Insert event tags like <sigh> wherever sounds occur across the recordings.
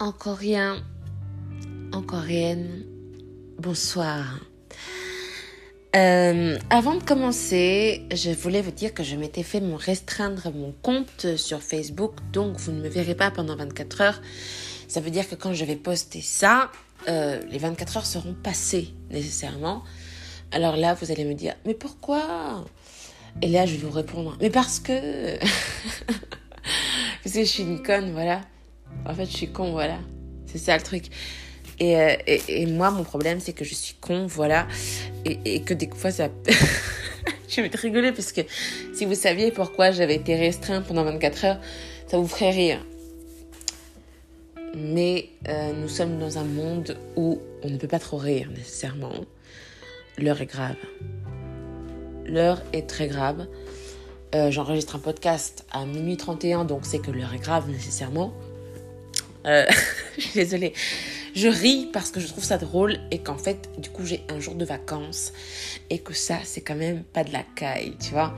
encore rien, encore rien. bonsoir. Euh, avant de commencer, je voulais vous dire que je m'étais fait restreindre mon compte sur Facebook, donc vous ne me verrez pas pendant 24 heures. Ça veut dire que quand je vais poster ça, euh, les 24 heures seront passées nécessairement. Alors là, vous allez me dire, mais pourquoi? Et là, je vais vous répondre, mais parce que... <laughs> parce que je suis une conne, voilà. En fait, je suis con, voilà. C'est ça le truc. Euh, et, et, moi, mon problème, c'est que je suis con, voilà. Et, et que des fois, ça. <laughs> je vais te rigoler parce que si vous saviez pourquoi j'avais été restreinte pendant 24 heures, ça vous ferait rire. Mais euh, nous sommes dans un monde où on ne peut pas trop rire nécessairement. L'heure est grave. L'heure est très grave. Euh, J'enregistre un podcast à minuit 31, donc c'est que l'heure est grave nécessairement. Euh, <laughs> je suis désolée. Je ris parce que je trouve ça drôle et qu'en fait, du coup, j'ai un jour de vacances et que ça, c'est quand même pas de la caille, tu vois.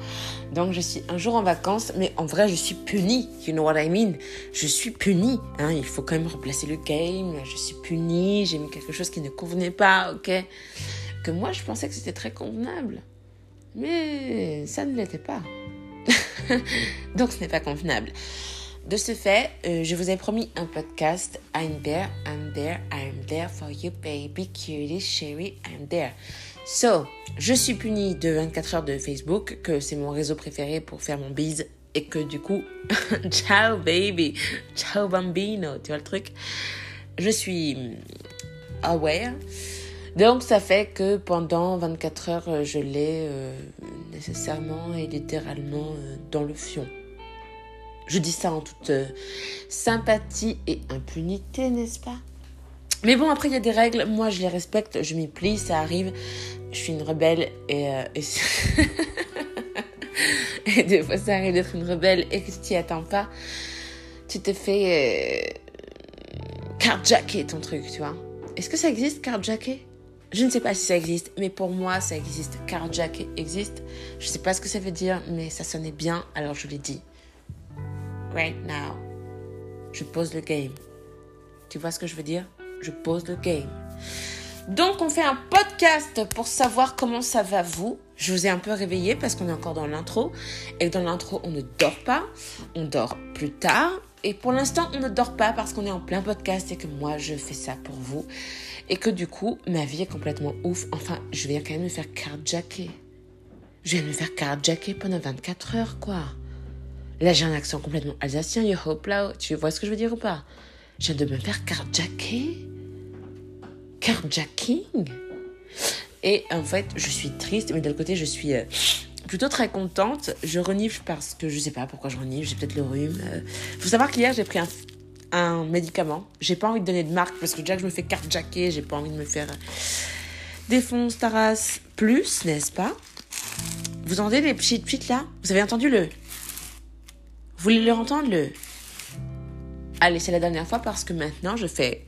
Donc, je suis un jour en vacances, mais en vrai, je suis punie. You know what I mean? Je suis punie. Hein? Il faut quand même replacer le game. Je suis punie. J'ai mis quelque chose qui ne convenait pas, ok? Que moi, je pensais que c'était très convenable. Mais ça ne l'était pas. <laughs> Donc, ce n'est pas convenable. De ce fait, euh, je vous ai promis un podcast. I'm there, I'm there, I'm there for you, baby, cutie, chérie, I'm there. So, je suis punie de 24 heures de Facebook, que c'est mon réseau préféré pour faire mon bise, et que du coup, <laughs> ciao baby, ciao bambino, tu vois le truc? Je suis aware. Donc ça fait que pendant 24 heures, je l'ai euh, nécessairement et littéralement euh, dans le fion. Je dis ça en toute euh, sympathie et impunité, n'est-ce pas? Mais bon, après, il y a des règles. Moi, je les respecte. Je m'y plie. Ça arrive. Je suis une rebelle et... Euh, et, <laughs> des fois, ça arrive d'être une rebelle et que tu t'y attends pas. Tu te fais... Euh, ton truc, tu vois. Est-ce que ça existe, carjacker? Je ne sais pas si ça existe, mais pour moi, ça existe. Carjacker existe. Je ne sais pas ce que ça veut dire, mais ça sonnait bien, alors je l'ai dit right now. Je pose le game. Tu vois ce que je veux dire? Je pose le game. Donc, on fait un podcast pour savoir comment ça va vous. Je vous ai un peu réveillé parce qu'on est encore dans l'intro. Et dans l'intro, on ne dort pas. On dort plus tard. Et pour l'instant, on ne dort pas parce qu'on est en plein podcast et que moi, je fais ça pour vous. Et que du coup, ma vie est complètement ouf. Enfin, je viens quand même me faire carjacker. Je viens me faire carjacker pendant 24 heures, quoi. Là, j'ai un accent complètement alsacien, yo hop là. Tu vois ce que je veux dire ou pas? Je viens de me faire carjacker. Carjacking? Et en fait, je suis triste, mais d'un côté, je suis euh, plutôt très contente. Je renifle parce que je sais pas pourquoi je renifle, j'ai peut-être le rhume. Euh. faut savoir qu'hier, j'ai pris un, un médicament. J'ai pas envie de donner de marque parce que déjà que je me fais carjacker, j'ai pas envie de me faire euh, défonce Taras plus, n'est-ce pas? Vous entendez les petites petites là? Vous avez entendu le vous voulez le entendre le Allez, c'est la dernière fois parce que maintenant je fais.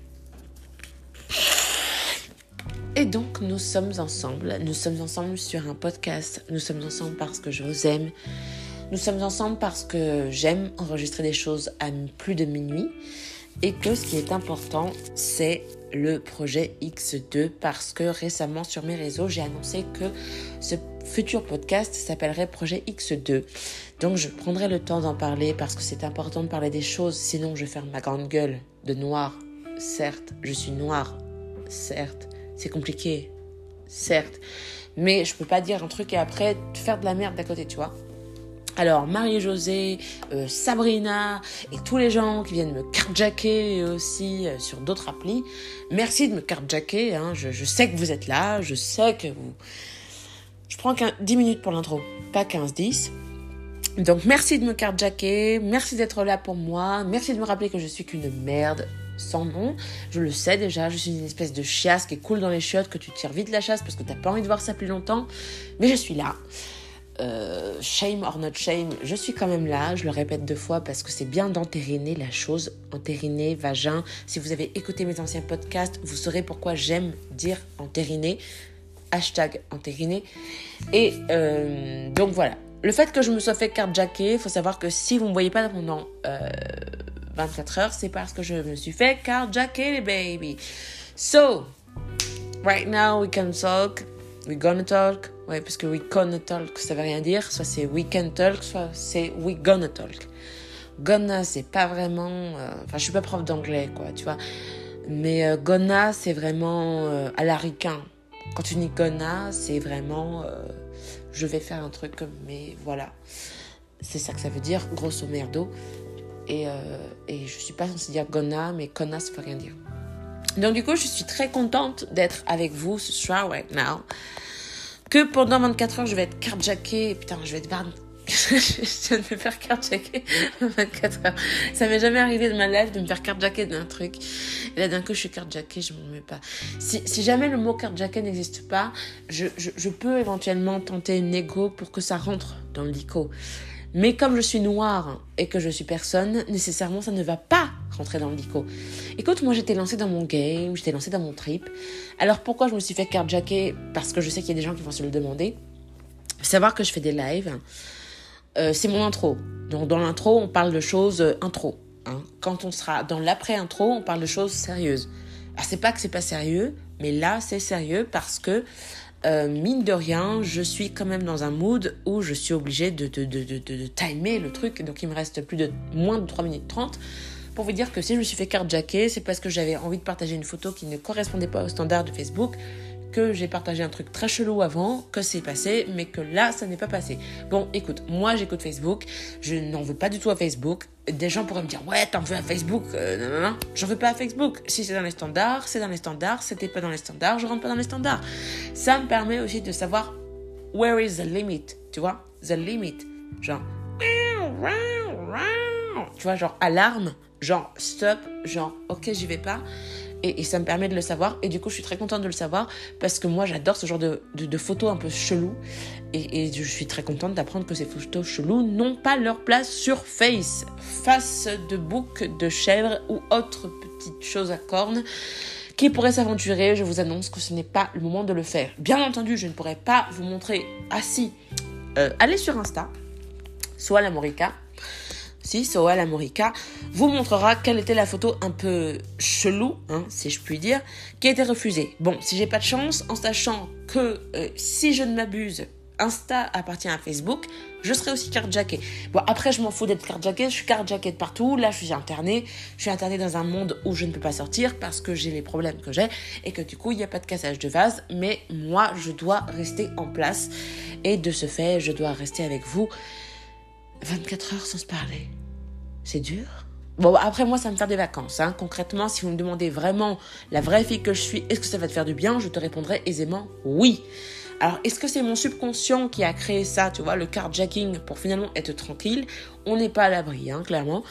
Et donc nous sommes ensemble. Nous sommes ensemble sur un podcast. Nous sommes ensemble parce que je vous aime. Nous sommes ensemble parce que j'aime enregistrer des choses à plus de minuit. Et que ce qui est important, c'est le projet X2 parce que récemment sur mes réseaux, j'ai annoncé que ce futur podcast s'appellerait Projet X2. Donc je prendrai le temps d'en parler parce que c'est important de parler des choses, sinon je ferme ma grande gueule de noir. Certes, je suis noire. Certes, c'est compliqué. Certes. Mais je peux pas dire un truc et après faire de la merde d'à côté, tu vois. Alors, Marie-Josée, euh, Sabrina et tous les gens qui viennent me carjacker aussi euh, sur d'autres applis, merci de me carjacker. Hein. Je, je, sais que vous êtes là, je sais que vous, je prends 10 minutes pour l'intro, pas 15-10. Donc merci de me carjacker, merci d'être là pour moi, merci de me rappeler que je suis qu'une merde sans nom. Je le sais déjà, je suis une espèce de chiasse qui coule dans les chiottes, que tu tires vite la chasse parce que t'as pas envie de voir ça plus longtemps. Mais je suis là. Euh, shame or not shame, je suis quand même là, je le répète deux fois parce que c'est bien d'entériner la chose, entériner, vagin. Si vous avez écouté mes anciens podcasts, vous saurez pourquoi j'aime dire entériner hashtag entériné. Et euh, donc voilà. Le fait que je me sois fait carjacker, faut savoir que si vous ne me voyez pas pendant 24 heures, c'est parce que je me suis fait carjacker, les baby. So, right now we can talk, we gonna talk. Ouais, parce que we gonna talk, ça veut rien dire. Soit c'est we can talk, soit c'est we gonna talk. Gonna, c'est pas vraiment. euh, Enfin, je suis pas prof d'anglais, quoi, tu vois. Mais euh, gonna, c'est vraiment euh, à l'aricain. Quand tu dis gonna, c'est vraiment. Je vais faire un truc, mais voilà. C'est ça que ça veut dire, grosso merdo. Et, euh, et je suis pas censée dire gonna, mais gonna, ça veut rien dire. Donc, du coup, je suis très contente d'être avec vous ce soir, right now. Que pendant 24 heures, je vais être carjackée. Putain, je vais être <laughs> je viens de me faire carjacker 24 heures. Ça m'est jamais arrivé de ma life de me faire carjacker d'un truc. Et là, d'un coup, je suis carjackée, je m'en mets pas. Si, jamais le mot carjacker n'existe pas, je, peux éventuellement tenter une égo pour que ça rentre dans le dico. Mais comme je suis noire et que je suis personne, nécessairement, ça ne va pas rentrer dans le dico. Écoute, moi, j'étais lancée dans mon game, j'étais lancée dans mon trip. Alors, pourquoi je me suis fait carjacker? Parce que je sais qu'il y a des gens qui vont se le demander. Savoir que je fais des lives. Euh, c'est mon intro. Donc dans l'intro, on parle de choses euh, intro. hein. Quand on sera dans l'après-intro, on parle de choses sérieuses. Alors c'est pas que c'est pas sérieux, mais là c'est sérieux parce que euh, mine de rien, je suis quand même dans un mood où je suis obligée de, de, de, de, timer le truc. Donc il me reste plus de moins de 3 minutes 30 pour vous dire que si je me suis fait carjacker, c'est parce que j'avais envie de partager une photo qui ne correspondait pas au standard de Facebook que j'ai partagé un truc très chelou avant, que c'est passé, mais que là, ça n'est pas passé. Bon, écoute, moi j'écoute Facebook, je n'en veux pas du tout à Facebook. Des gens pourraient me dire, ouais, t'en veux à Facebook euh, Non, non, non, j'en veux pas à Facebook. Si c'est dans les standards, c'est dans les standards, c'était pas dans les standards, je rentre pas dans les standards. Ça me permet aussi de savoir where is the limit, tu vois? The limit. Genre, tu vois, genre alarme, genre stop, genre ok, j'y vais pas. Et, ça me permet de le savoir. Et du coup, je suis très contente de le savoir parce que moi, j'adore ce genre de, de, photos un peu cheloues. Et, je suis très contente d'apprendre que ces photos cheloues n'ont pas leur place sur Face. Face de bouc, de chèvre ou autre petite chose à cornes qui pourrait s'aventurer. Je vous annonce que ce n'est pas le moment de le faire. Bien entendu, je ne pourrais pas vous montrer. Si, euh, allez sur Insta, soit la Morica, si Soal Amorica vous montrera quelle était la photo un peu chelou, hein, si je puis dire, qui a été refusée. Bon, si j'ai pas de chance, en sachant que euh, si je ne m'abuse, Insta appartient à Facebook, je serai aussi carjacké. Bon, après, je m'en fous d'être carjacké, je suis carjacké de partout. Là, je suis internée. Je suis internée dans un monde où je ne peux pas sortir parce que j'ai les problèmes que j'ai et que du coup, il n'y a pas de cassage de vase. Mais moi, je dois rester en place. Et de ce fait, je dois rester avec vous 24 heures sans se parler. C'est dur. Bon, après, moi, ça me faire des vacances. Hein. Concrètement, si vous me demandez vraiment la vraie fille que je suis, est-ce que ça va te faire du bien? Je te répondrai aisément oui. Alors, est-ce que c'est mon subconscient qui a créé ça, tu vois, le carjacking pour finalement être tranquille? On n'est pas à l'abri, hein, clairement.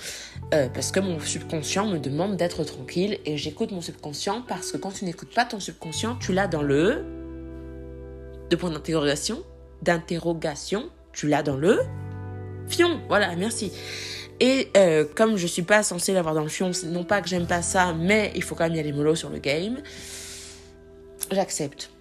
Euh, parce que mon subconscient me demande d'être tranquille et j'écoute mon subconscient parce que quand tu n'écoutes pas ton subconscient, tu l'as dans le. Deux points d'interrogation. D'interrogation. Tu l'as dans le. Fion. Voilà, merci. Et euh, comme je suis pas censée l'avoir dans le fion, non pas que j'aime pas ça, mais il faut quand même y aller mollo sur le game. J'accepte.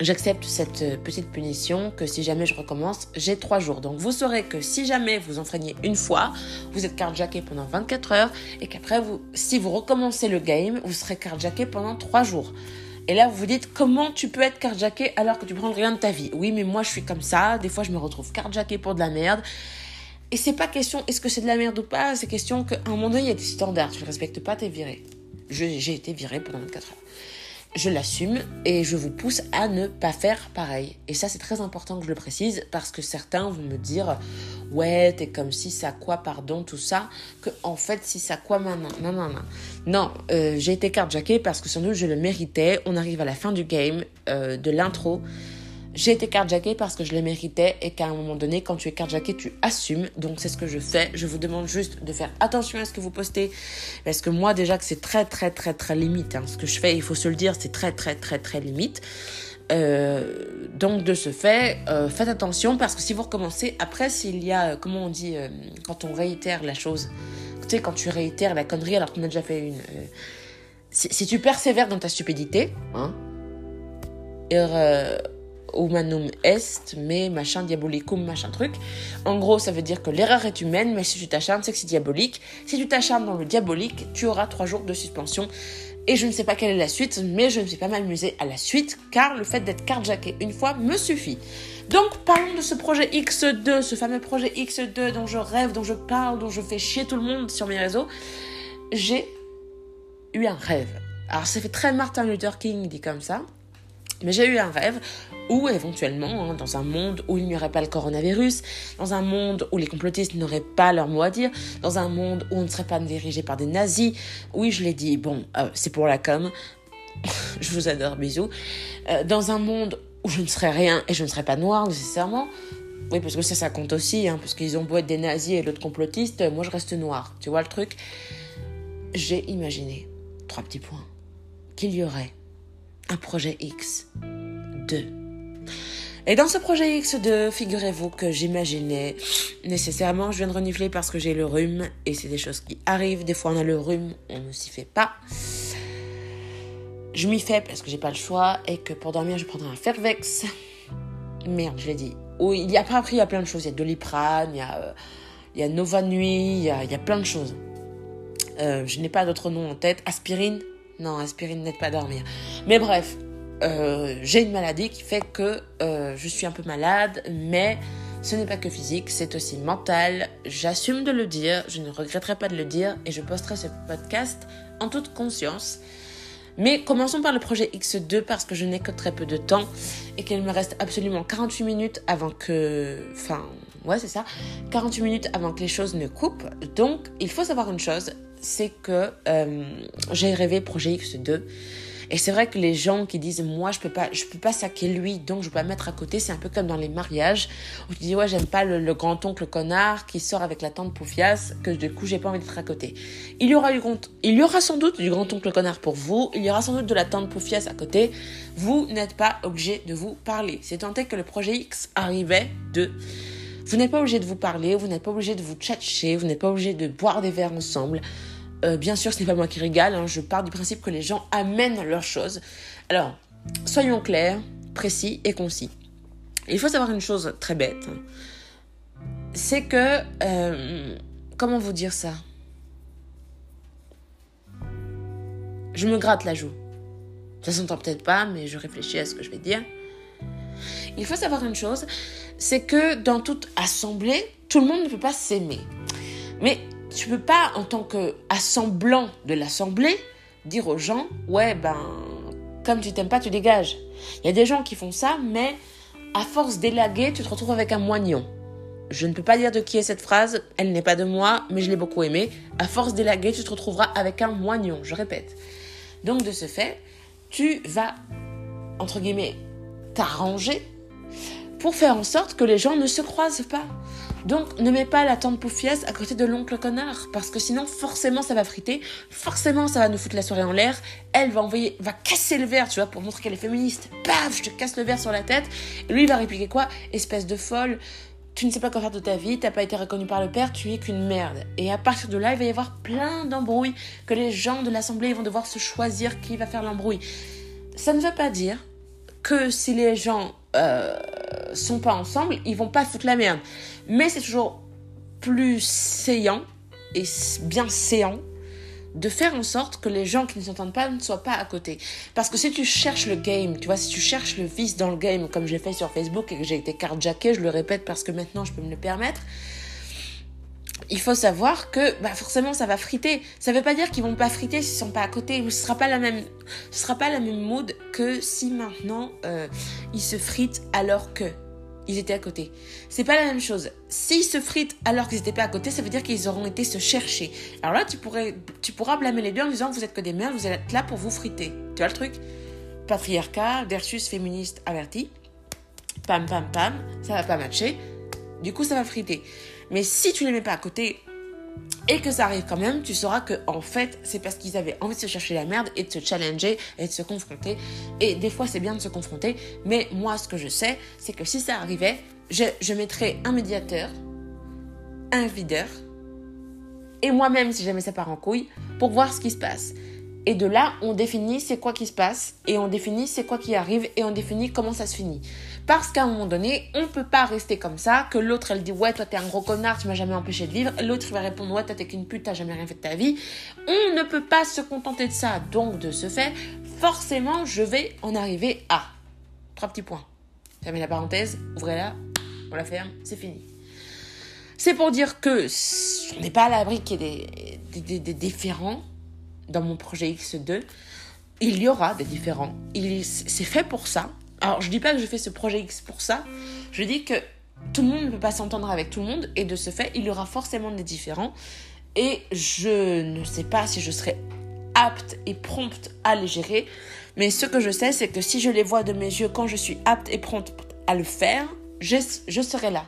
J'accepte cette euh, petite punition que si jamais je recommence, j'ai trois jours. Donc vous saurez que si jamais vous enfreignez une fois, vous êtes carjacké pendant 24 heures et qu'après, si vous recommencez le game, vous serez carjacké pendant trois jours. Et là, vous vous dites, comment tu peux être carjacké alors que tu prends rien de ta vie? Oui, mais moi, je suis comme ça. Des fois, je me retrouve carjacké pour de la merde. Et c'est pas question, est-ce que c'est de la merde ou pas C'est question qu'à un moment donné, il y a des standards. Tu ne respectes pas, t'es viré. J'ai été viré pendant 24 heures. Je l'assume et je vous pousse à ne pas faire pareil. Et ça, c'est très important que je le précise parce que certains vont me dire Ouais, t'es comme si ça quoi, pardon, tout ça. Que en fait, si ça quoi, maintenant. Non, non, non. Non, j'ai été carjacké parce que sans doute je le méritais. On arrive à la fin du game, euh, de l'intro. J'ai été carjacké parce que je le méritais et qu'à un moment donné, quand tu es carjacké, tu assumes. Donc c'est ce que je fais. Je vous demande juste de faire attention à ce que vous postez. Parce que moi déjà que c'est très très très très limite. hein. Ce que je fais, il faut se le dire, c'est très très très très limite. Euh, donc de ce fait, euh, faites attention parce que si vous recommencez, après s'il y a, euh, comment on dit, quand on réitère la chose, tu quand tu réitères la connerie alors qu'on a déjà fait une... si, tu persévères dans ta stupidité, hein, et, humanum est, mais machin diabolicum, machin truc. En gros, ça veut dire que l'erreur est humaine, mais si tu t'acharnes, c'est que c'est diabolique. Si tu t'acharnes dans le diabolique, tu auras trois jours de suspension. Et je ne sais pas quelle est la suite, mais je ne suis pas m'amuser à la suite, car le fait d'être carjacké une fois me suffit. Donc parlons de ce projet X2, ce fameux projet X2 dont je rêve, dont je parle, dont je fais chier tout le monde sur mes réseaux. J'ai eu un rêve. Alors ça fait très Martin Luther King dit comme ça. Mais j'ai eu un rêve où éventuellement, hein, dans un monde où il n'y aurait pas le coronavirus, dans un monde où les complotistes n'auraient pas leur mot à dire, dans un monde où on ne serait pas dirigé par des nazis, oui je l'ai dit, bon, euh, c'est pour la com, <laughs> je vous adore, bisous, euh, dans un monde où je ne serais rien et je ne serais pas noir nécessairement, oui parce que ça ça compte aussi, hein, parce qu'ils ont beau être des nazis et l'autre complotiste, moi je reste noir, tu vois le truc. J'ai imaginé, trois petits points, qu'il y aurait un projet X2. Et dans ce projet X2, figurez-vous que j'imaginais nécessairement, je viens de renifler parce que j'ai le rhume et c'est des choses qui arrivent. Des fois on a le rhume, on ne s'y fait pas. Je m'y fais parce que j'ai pas le choix et que pour dormir je prendrai un Fervex. Merde, je l'ai dit. Oui, il y a pas appris, il y a plein de choses. Il y a Doliprane, il y a, euh, il y a Nova Nuit, il y a, plein de choses. Euh, je n'ai pas d'autres noms en tête. Aspirine, non, aspirine n'aide pas dormir. Mais bref, euh, j'ai une maladie qui fait que euh, je suis un peu malade, mais ce n'est pas que physique, c'est aussi mental. J'assume de le dire, je ne regretterai pas de le dire et je posterai ce podcast en toute conscience. Mais commençons par le projet X2 parce que je n'ai que très peu de temps et qu'il me reste absolument 48 minutes avant que... Enfin, ouais c'est ça. 48 minutes avant que les choses ne coupent. Donc, il faut savoir une chose, c'est que euh, j'ai rêvé projet X2. Et c'est vrai que les gens qui disent moi je peux pas je peux pas saquer lui donc je peux pas mettre à côté c'est un peu comme dans les mariages où tu dis ouais j'aime pas le, grand oncle connard qui sort avec la tante Poufias que du coup j'ai pas envie d'être à côté. Il y aura du il y aura sans doute du grand oncle connard pour vous, il y aura sans doute de la tante Poufias à côté. Vous n'êtes pas obligé de vous parler. C'est tant est que le projet X arrivait de vous n'êtes pas obligé de vous parler, vous n'êtes pas obligé de vous tchatcher, vous n'êtes pas obligé de boire des verres ensemble. Euh, bien sûr, ce n'est pas moi qui régale, hein. je pars du principe que les gens amènent leurs choses. Alors, soyons clairs, précis et concis. Il faut savoir une chose très bête. C'est que... Euh, comment vous dire ça? Je me gratte la joue. Ça s'entend peut-être pas, mais je réfléchis à ce que je vais dire. Il faut savoir une chose, c'est que dans toute assemblée, tout le monde ne peut pas s'aimer. Mais tu peux pas, en tant qu'assemblant de l'assemblée, dire aux gens, ouais, ben, comme tu t'aimes pas, tu dégages. Il y a des gens qui font ça, mais à force d'élaguer, tu te retrouves avec un moignon. Je ne peux pas dire de qui est cette phrase, elle n'est pas de moi, mais je l'ai beaucoup aimée. À force d'élaguer, tu te retrouveras avec un moignon, je répète. Donc de ce fait, tu vas, entre guillemets, t'arranger pour faire en sorte que les gens ne se croisent pas. Donc ne mets pas la tante poufiasse à côté de l'oncle connard, parce que sinon forcément ça va friter, forcément ça va nous foutre la soirée en l'air, elle va envoyer, va casser le verre, tu vois, pour montrer qu'elle est féministe, paf, je te casse le verre sur la tête, et lui il va répliquer quoi? Espèce de folle, tu ne sais pas quoi faire de ta vie, t'as pas été reconnu par le père, tu es qu'une merde. Et à partir de là, il va y avoir plein d'embrouilles, que les gens de l'assemblée vont devoir se choisir qui va faire l'embrouille. Ça ne veut pas dire que si les gens euh, sont pas ensemble, ils vont pas foutre la merde. Mais c'est toujours plus séant et bien séant de faire en sorte que les gens qui ne s'entendent pas ne soient pas à côté. Parce que si tu cherches le game, tu vois, si tu cherches le vice dans le game, comme j'ai fait sur Facebook et que j'ai été carjacké, je le répète parce que maintenant je peux me le permettre, il faut savoir que bah forcément ça va friter. Ça veut pas dire qu'ils vont pas friter s'ils sont pas à côté. Ce sera pas la même, ce sera pas la même mood que si maintenant euh, ils se fritent alors que ils étaient à côté. C'est pas la même chose. S'ils se fritent alors qu'ils n'étaient pas à côté, ça veut dire qu'ils auront été se chercher. Alors là, tu pourrais, tu pourras blâmer les deux en disant que vous êtes que des merdes, vous êtes là pour vous friter. Tu vois le truc? Patriarcat versus féministe averti. Pam pam pam, ça va pas matcher. Du coup, ça va friter. Mais si tu les mets pas à côté et que ça arrive quand même, tu sauras que en fait, c'est parce qu'ils avaient envie de se chercher la merde et de se challenger et de se confronter. Et des fois, c'est bien de se confronter, mais moi, ce que je sais, c'est que si ça arrivait, je, je mettrais un médiateur, un videur, et moi-même, si jamais ça part en couille, pour voir ce qui se passe. Et de là, on définit c'est quoi qui se passe, et on définit c'est quoi qui arrive, et on définit comment ça se finit. Parce qu'à un moment donné, on peut pas rester comme ça, que l'autre elle dit ouais toi t'es un gros connard, tu m'as jamais empêché de vivre, l'autre il va répondre ouais toi t'es qu'une pute, t'as jamais rien fait de ta vie. On ne peut pas se contenter de ça. Donc de ce fait, forcément je vais en arriver à trois petits points. Fermez la parenthèse, ouvrez-la, on la ferme, c'est fini. C'est pour dire que on n'est pas à l'abri qu'il y ait des, des, des différents dans mon projet X2, il y aura des différents. C'est fait pour ça. Alors, je dis pas que je fais ce projet X pour ça. Je dis que tout le monde ne peut pas s'entendre avec tout le monde. Et de ce fait, il y aura forcément des différents. Et je ne sais pas si je serai apte et prompte à les gérer. Mais ce que je sais, c'est que si je les vois de mes yeux quand je suis apte et prompte à le faire, je, je serai là.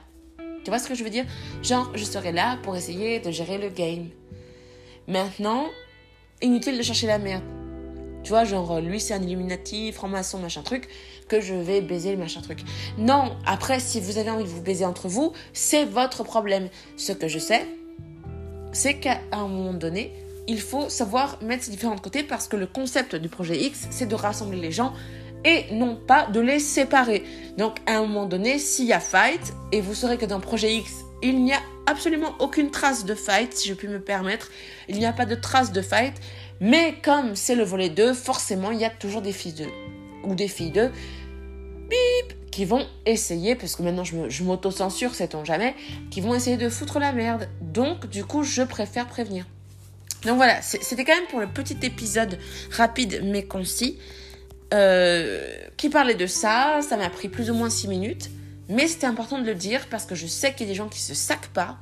Tu vois ce que je veux dire? Genre, je serai là pour essayer de gérer le game. Maintenant, inutile de chercher la merde. Tu vois, genre, lui c'est un Illuminati, franc-maçon, machin truc, que je vais baiser le machin truc. Non, après, si vous avez envie de vous baiser entre vous, c'est votre problème. Ce que je sais, c'est qu'à un moment donné, il faut savoir mettre ces différents côtés parce que le concept du projet X, c'est de rassembler les gens et non pas de les séparer. Donc, à un moment donné, s'il y a fight, et vous saurez que dans projet X, il n'y a absolument aucune trace de fight, si je puis me permettre. Il n'y a pas de trace de fight. Mais comme c'est le volet 2, forcément, il y a toujours des filles 2. Ou des filles 2. Bip Qui vont essayer, parce que maintenant je m'auto-censure, sait-on jamais, qui vont essayer de foutre la merde. Donc, du coup, je préfère prévenir. Donc voilà, c'était quand même pour le petit épisode rapide mais concis. Euh, qui parlait de ça. Ça m'a pris plus ou moins 6 minutes. Mais c'était important de le dire parce que je sais qu'il y a des gens qui se saquent pas.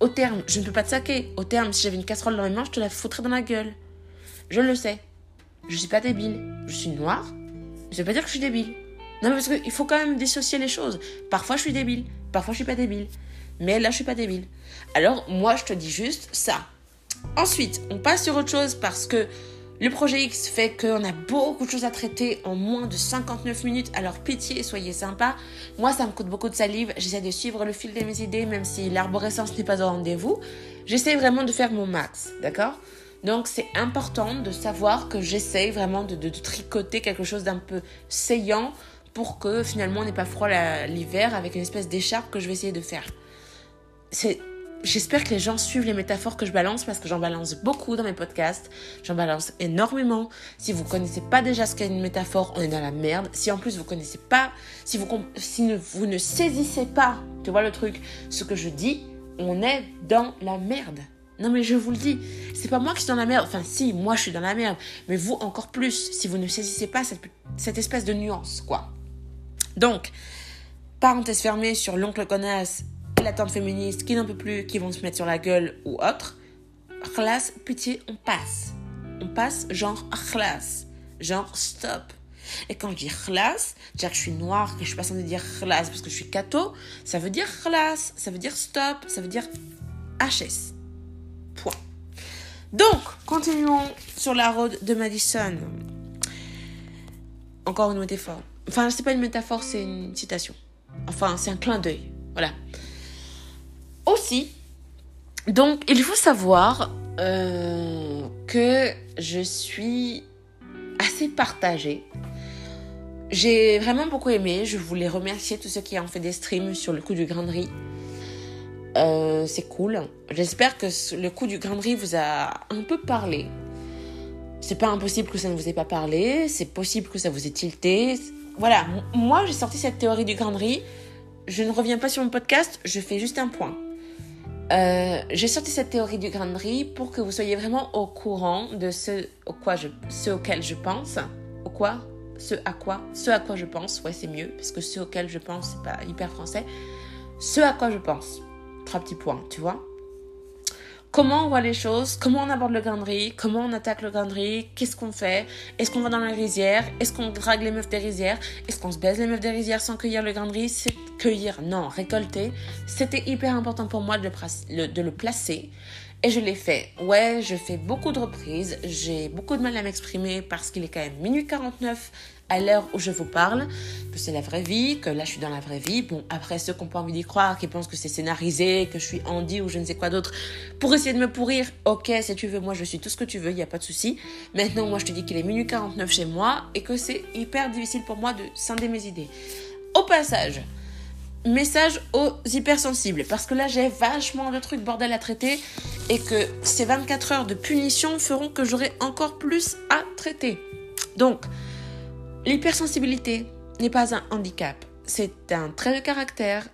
Au terme, je ne peux pas te saquer. Au terme, si j'avais une casserole dans les mains, je te la foutrais dans la gueule. Je le sais. Je suis pas débile. Je suis noire. Je veux pas dire que je suis débile. Non, mais parce qu'il faut quand même dissocier les choses. Parfois, je suis débile. Parfois, je suis pas débile. Mais là, je suis pas débile. Alors, moi, je te dis juste ça. Ensuite, on passe sur autre chose parce que le projet X fait qu'on a beaucoup de choses à traiter en moins de 59 minutes, alors pitié, soyez sympa. Moi, ça me coûte beaucoup de salive, j'essaie de suivre le fil de mes idées, même si l'arborescence n'est pas au rendez-vous. J'essaie vraiment de faire mon max, d'accord? Donc, c'est important de savoir que j'essaie vraiment de, tricoter quelque chose d'un peu saillant pour que finalement on n'ait pas froid l'hiver avec une espèce d'écharpe que je vais essayer de faire. J'espère que les gens suivent les métaphores que je balance parce que j'en balance beaucoup dans mes podcasts. J'en balance énormément. Si vous connaissez pas déjà ce qu'est une métaphore, on est dans la merde. Si en plus vous connaissez pas, si vous, si vous ne saisissez pas, tu vois le truc, ce que je dis, on est dans la merde. Non mais je vous le dis, c'est pas moi qui suis dans la merde. Enfin si, moi je suis dans la merde, mais vous encore plus si vous ne saisissez pas cette, cette espèce de nuance, quoi. Donc, parenthèse fermée sur l'oncle connasse la tante féministe qui n'en peut plus, qui vont se mettre sur la gueule ou autre. Khlas, pitié, on passe. On passe genre khlas. Genre stop. Et quand je dis khlas, dire que je suis noire, que je suis pas censée dire khlas parce que je suis catho, ça veut dire khlas, ça veut dire stop, ça veut dire HS. Point. Donc, continuons sur la road de Madison. Encore une métaphore. Enfin, c'est pas une métaphore, c'est une citation. Enfin, c'est un clin d'œil. Voilà aussi, donc il faut savoir euh, que je suis assez partagée. J'ai vraiment beaucoup aimé. Je voulais remercier tous ceux qui ont fait des streams sur le coup du grain de riz. Euh, c'est cool. J'espère que le coup du riz vous a un peu parlé. C'est pas impossible que ça ne vous ait pas parlé. C'est possible que ça vous ait tilté. Voilà. Moi, j'ai sorti cette théorie du riz. Je ne reviens pas sur mon podcast. Je fais juste un point. Euh, j'ai sorti cette théorie du grain de riz pour que vous soyez vraiment au courant de ce, au quoi je, ce auquel je pense. Au quoi? Ce à quoi? Ce à quoi je pense. Ouais, c'est mieux, parce que ce auquel je pense, c'est pas hyper français. Ce à quoi je pense. Trois petits tu vois comment on voit les choses, comment on aborde le grain riz, comment on attaque le grain riz, qu'est-ce qu'on fait, est-ce qu'on va dans la rizière, est-ce qu'on drague les meufs des rizières, est-ce qu'on se baise les meufs des rizières sans cueillir le grain riz, c'est cueillir, non, récolter. C'était hyper important pour moi de le placer Et je l'ai fait. Ouais, je fais beaucoup de reprises. J'ai beaucoup de mal à m'exprimer parce qu'il est quand même minuit 49 à l'heure où je vous parle, que c'est la vraie vie, que là je suis dans la vraie vie. Bon, après ceux qui n'ont pas envie d'y croire, qui pensent que c'est scénarisé, que je suis Andy ou je ne sais quoi d'autre, pour essayer de me pourrir, ok, si tu veux, moi je suis tout ce que tu veux, il n'y a pas de souci. Maintenant, moi je te dis qu'il est minuit 49 chez moi et que c'est hyper difficile pour moi de scinder mes idées. Au passage, message aux hypersensibles, parce que là j'ai vachement de trucs bordel à traiter et que ces 24 heures de punition feront que j'aurai encore plus à traiter. Donc, L'hypersensibilité n'est pas un handicap, c'est un trait de caractère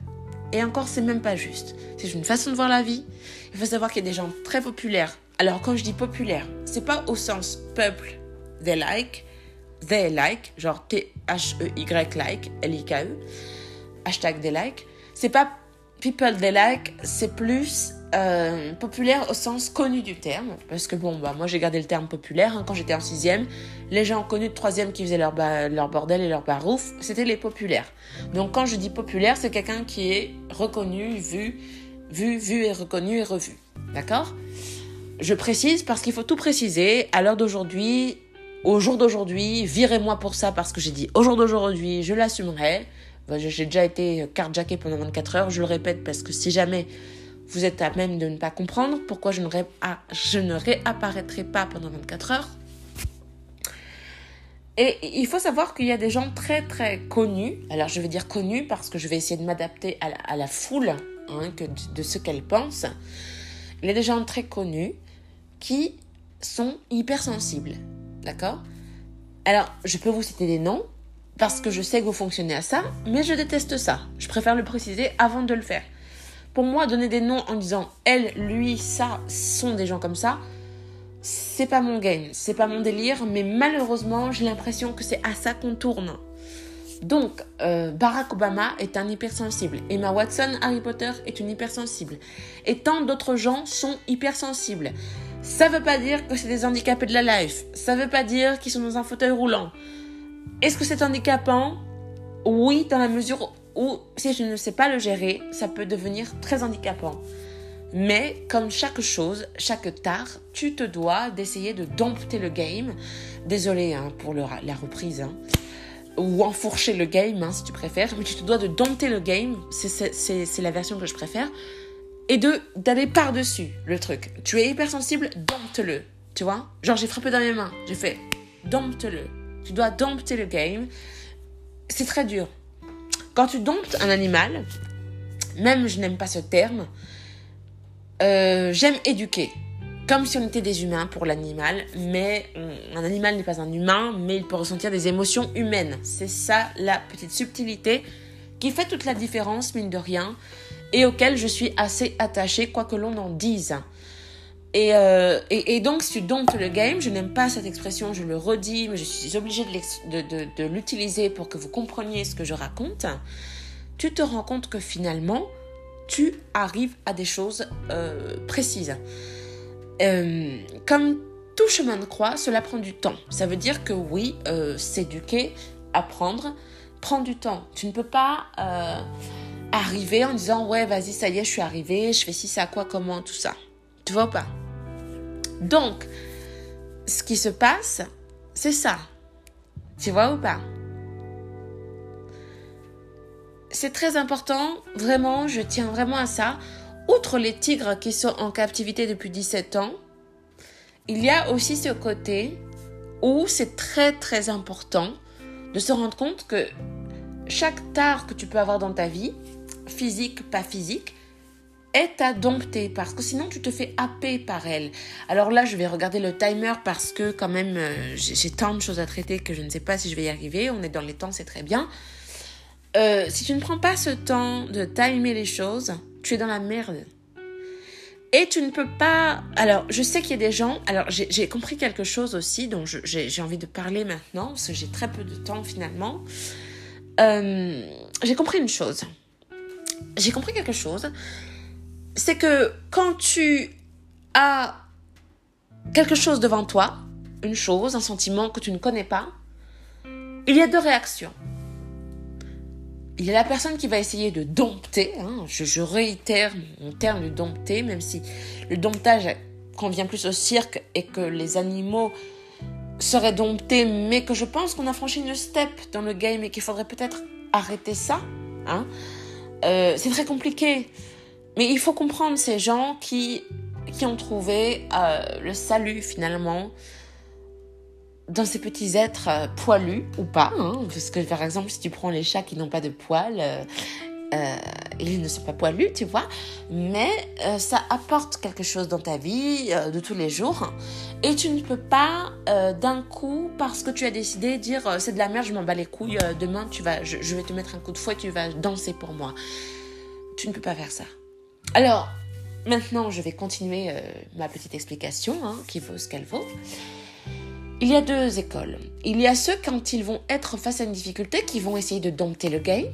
et encore c'est même pas juste. C'est une façon de voir la vie. Il faut savoir qu'il y a des gens très populaires. Alors quand je dis populaire, c'est pas au sens peuple, they like, they like, genre T-H-E-Y like, L-I-K-E, hashtag they like. C'est pas people they like, c'est plus euh, populaire au sens connu du terme, parce que bon, bah moi j'ai gardé le terme populaire hein, quand j'étais en sixième. Les gens connus de troisième qui faisaient leur, leur bordel et leur barouf, c'était les populaires. Donc quand je dis populaire, c'est quelqu'un qui est reconnu, vu, vu, vu et reconnu et revu. D'accord? Je précise parce qu'il faut tout préciser. À l'heure d'aujourd'hui, au jour d'aujourd'hui, virez-moi pour ça parce que j'ai dit au jour d'aujourd'hui, je l'assumerai. J'ai déjà été carjacké pendant 24 heures, je le répète parce que si jamais vous êtes à même de ne pas comprendre pourquoi je ne, ah, je ne réapparaîtrai pas pendant 24 heures. Et il faut savoir qu'il y a des gens très très connus. Alors je vais dire connus parce que je vais essayer de m'adapter à, la, foule hein, que de, ce qu'elle pense. Il y a des gens très connus qui sont hypersensibles. D'accord? Alors je peux vous citer des noms parce que je sais que vous fonctionnez à ça, mais je déteste ça. Je préfère le préciser avant de le faire. Pour moi, donner des noms en disant elle, lui, ça sont des gens comme ça, c'est pas mon game, c'est pas mon délire, mais malheureusement, j'ai l'impression que c'est à ça qu'on tourne. Donc, euh, Barack Obama est un hypersensible. Emma Watson, Harry Potter est une hypersensible. Et tant d'autres gens sont hypersensibles. Ça veut pas dire que c'est des handicapés de la life. Ça veut pas dire qu'ils sont dans un fauteuil roulant. Est-ce que c'est handicapant? Oui, dans la mesure ou si je ne sais pas le gérer, ça peut devenir très handicapant. Mais comme chaque chose, chaque tard, tu te dois d'essayer de dompter le game. Désolé hein, pour la reprise. Hein. Ou enfourcher le game, hein, si tu préfères. Mais tu te dois de dompter le game. C'est la version que je préfère. Et de d'aller par-dessus le truc. Tu es hypersensible, dompte-le. Tu vois? Genre, j'ai frappé dans mes mains. J'ai fait dompte-le. Tu dois dompter le game. C'est très dur. Quand tu domptes un animal, même je n'aime pas ce terme, euh, j'aime éduquer. Comme si on était des humains pour l'animal, mais un animal n'est pas un humain, mais il peut ressentir des émotions humaines. C'est ça la petite subtilité qui fait toute la différence, mine de rien, et auquel je suis assez attachée, quoi que l'on en dise. Euh, et, et, donc, si tu domptes le game, je n'aime pas cette expression, je le redis, mais je suis obligée de, l'utiliser pour que vous compreniez ce que je raconte. Tu te rends compte que finalement, tu arrives à des choses euh, précises. Euh, comme tout chemin de croix, cela prend du temps. Ça veut dire que oui, s'éduquer, apprendre, prend du temps. Tu ne peux pas arriver en disant ouais, vas-y, ça y est, je suis arrivé, je fais ci, ça, quoi, comment, tout ça. Tu vois pas? Donc, ce qui se passe, c'est ça. Tu vois ou pas? C'est très important, vraiment, je tiens vraiment à ça. Outre les tigres qui sont en captivité depuis 17 ans, il y a aussi ce côté où c'est très très important de se rendre compte que chaque tard que tu peux avoir dans ta vie, physique, pas physique, est à dompter parce que sinon tu te fais happer par elle. Alors là, je vais regarder le timer parce que quand même euh, j'ai tant de choses à traiter que je ne sais pas si je vais y arriver. On est dans les temps, c'est très bien. Euh, si tu ne prends pas ce temps de timer les choses, tu es dans la merde. Et tu ne peux pas... Alors, je sais qu'il y a des gens... Alors, j'ai compris quelque chose aussi dont j'ai envie de parler maintenant, parce que j'ai très peu de temps finalement. Euh, j'ai compris une chose. J'ai compris quelque chose c'est que quand tu as quelque chose devant toi, une chose, un sentiment que tu ne connais pas, il y a deux réactions. il y a la personne qui va essayer de dompter, hein, je, réitère mon terme de dompter, même si le domptage convient plus au cirque et que les animaux seraient domptés, mais que je pense qu'on a franchi une step dans le game et qu'il faudrait peut-être arrêter ça. Hein. Euh, c'est très compliqué, mais il faut comprendre ces gens qui, qui ont trouvé euh, le salut finalement dans ces petits êtres euh, poilus ou pas, hein, parce que par exemple si tu prends les chats qui n'ont pas de poils, euh, euh, ils ne sont pas poilus, tu vois, mais ça apporte quelque chose dans ta vie de tous les jours, et tu ne peux pas d'un coup, parce que tu as décidé, dire c'est de la merde, je m'en bats les couilles, demain tu vas, je, vais te mettre un coup de fouet, tu vas danser pour moi. Tu ne peux pas faire ça. Alors, maintenant je vais continuer ma petite explication, hein, qui vaut ce qu'elle vaut. Il y a deux écoles. Il y a ceux quand ils vont être face à une difficulté qui vont essayer de dompter le game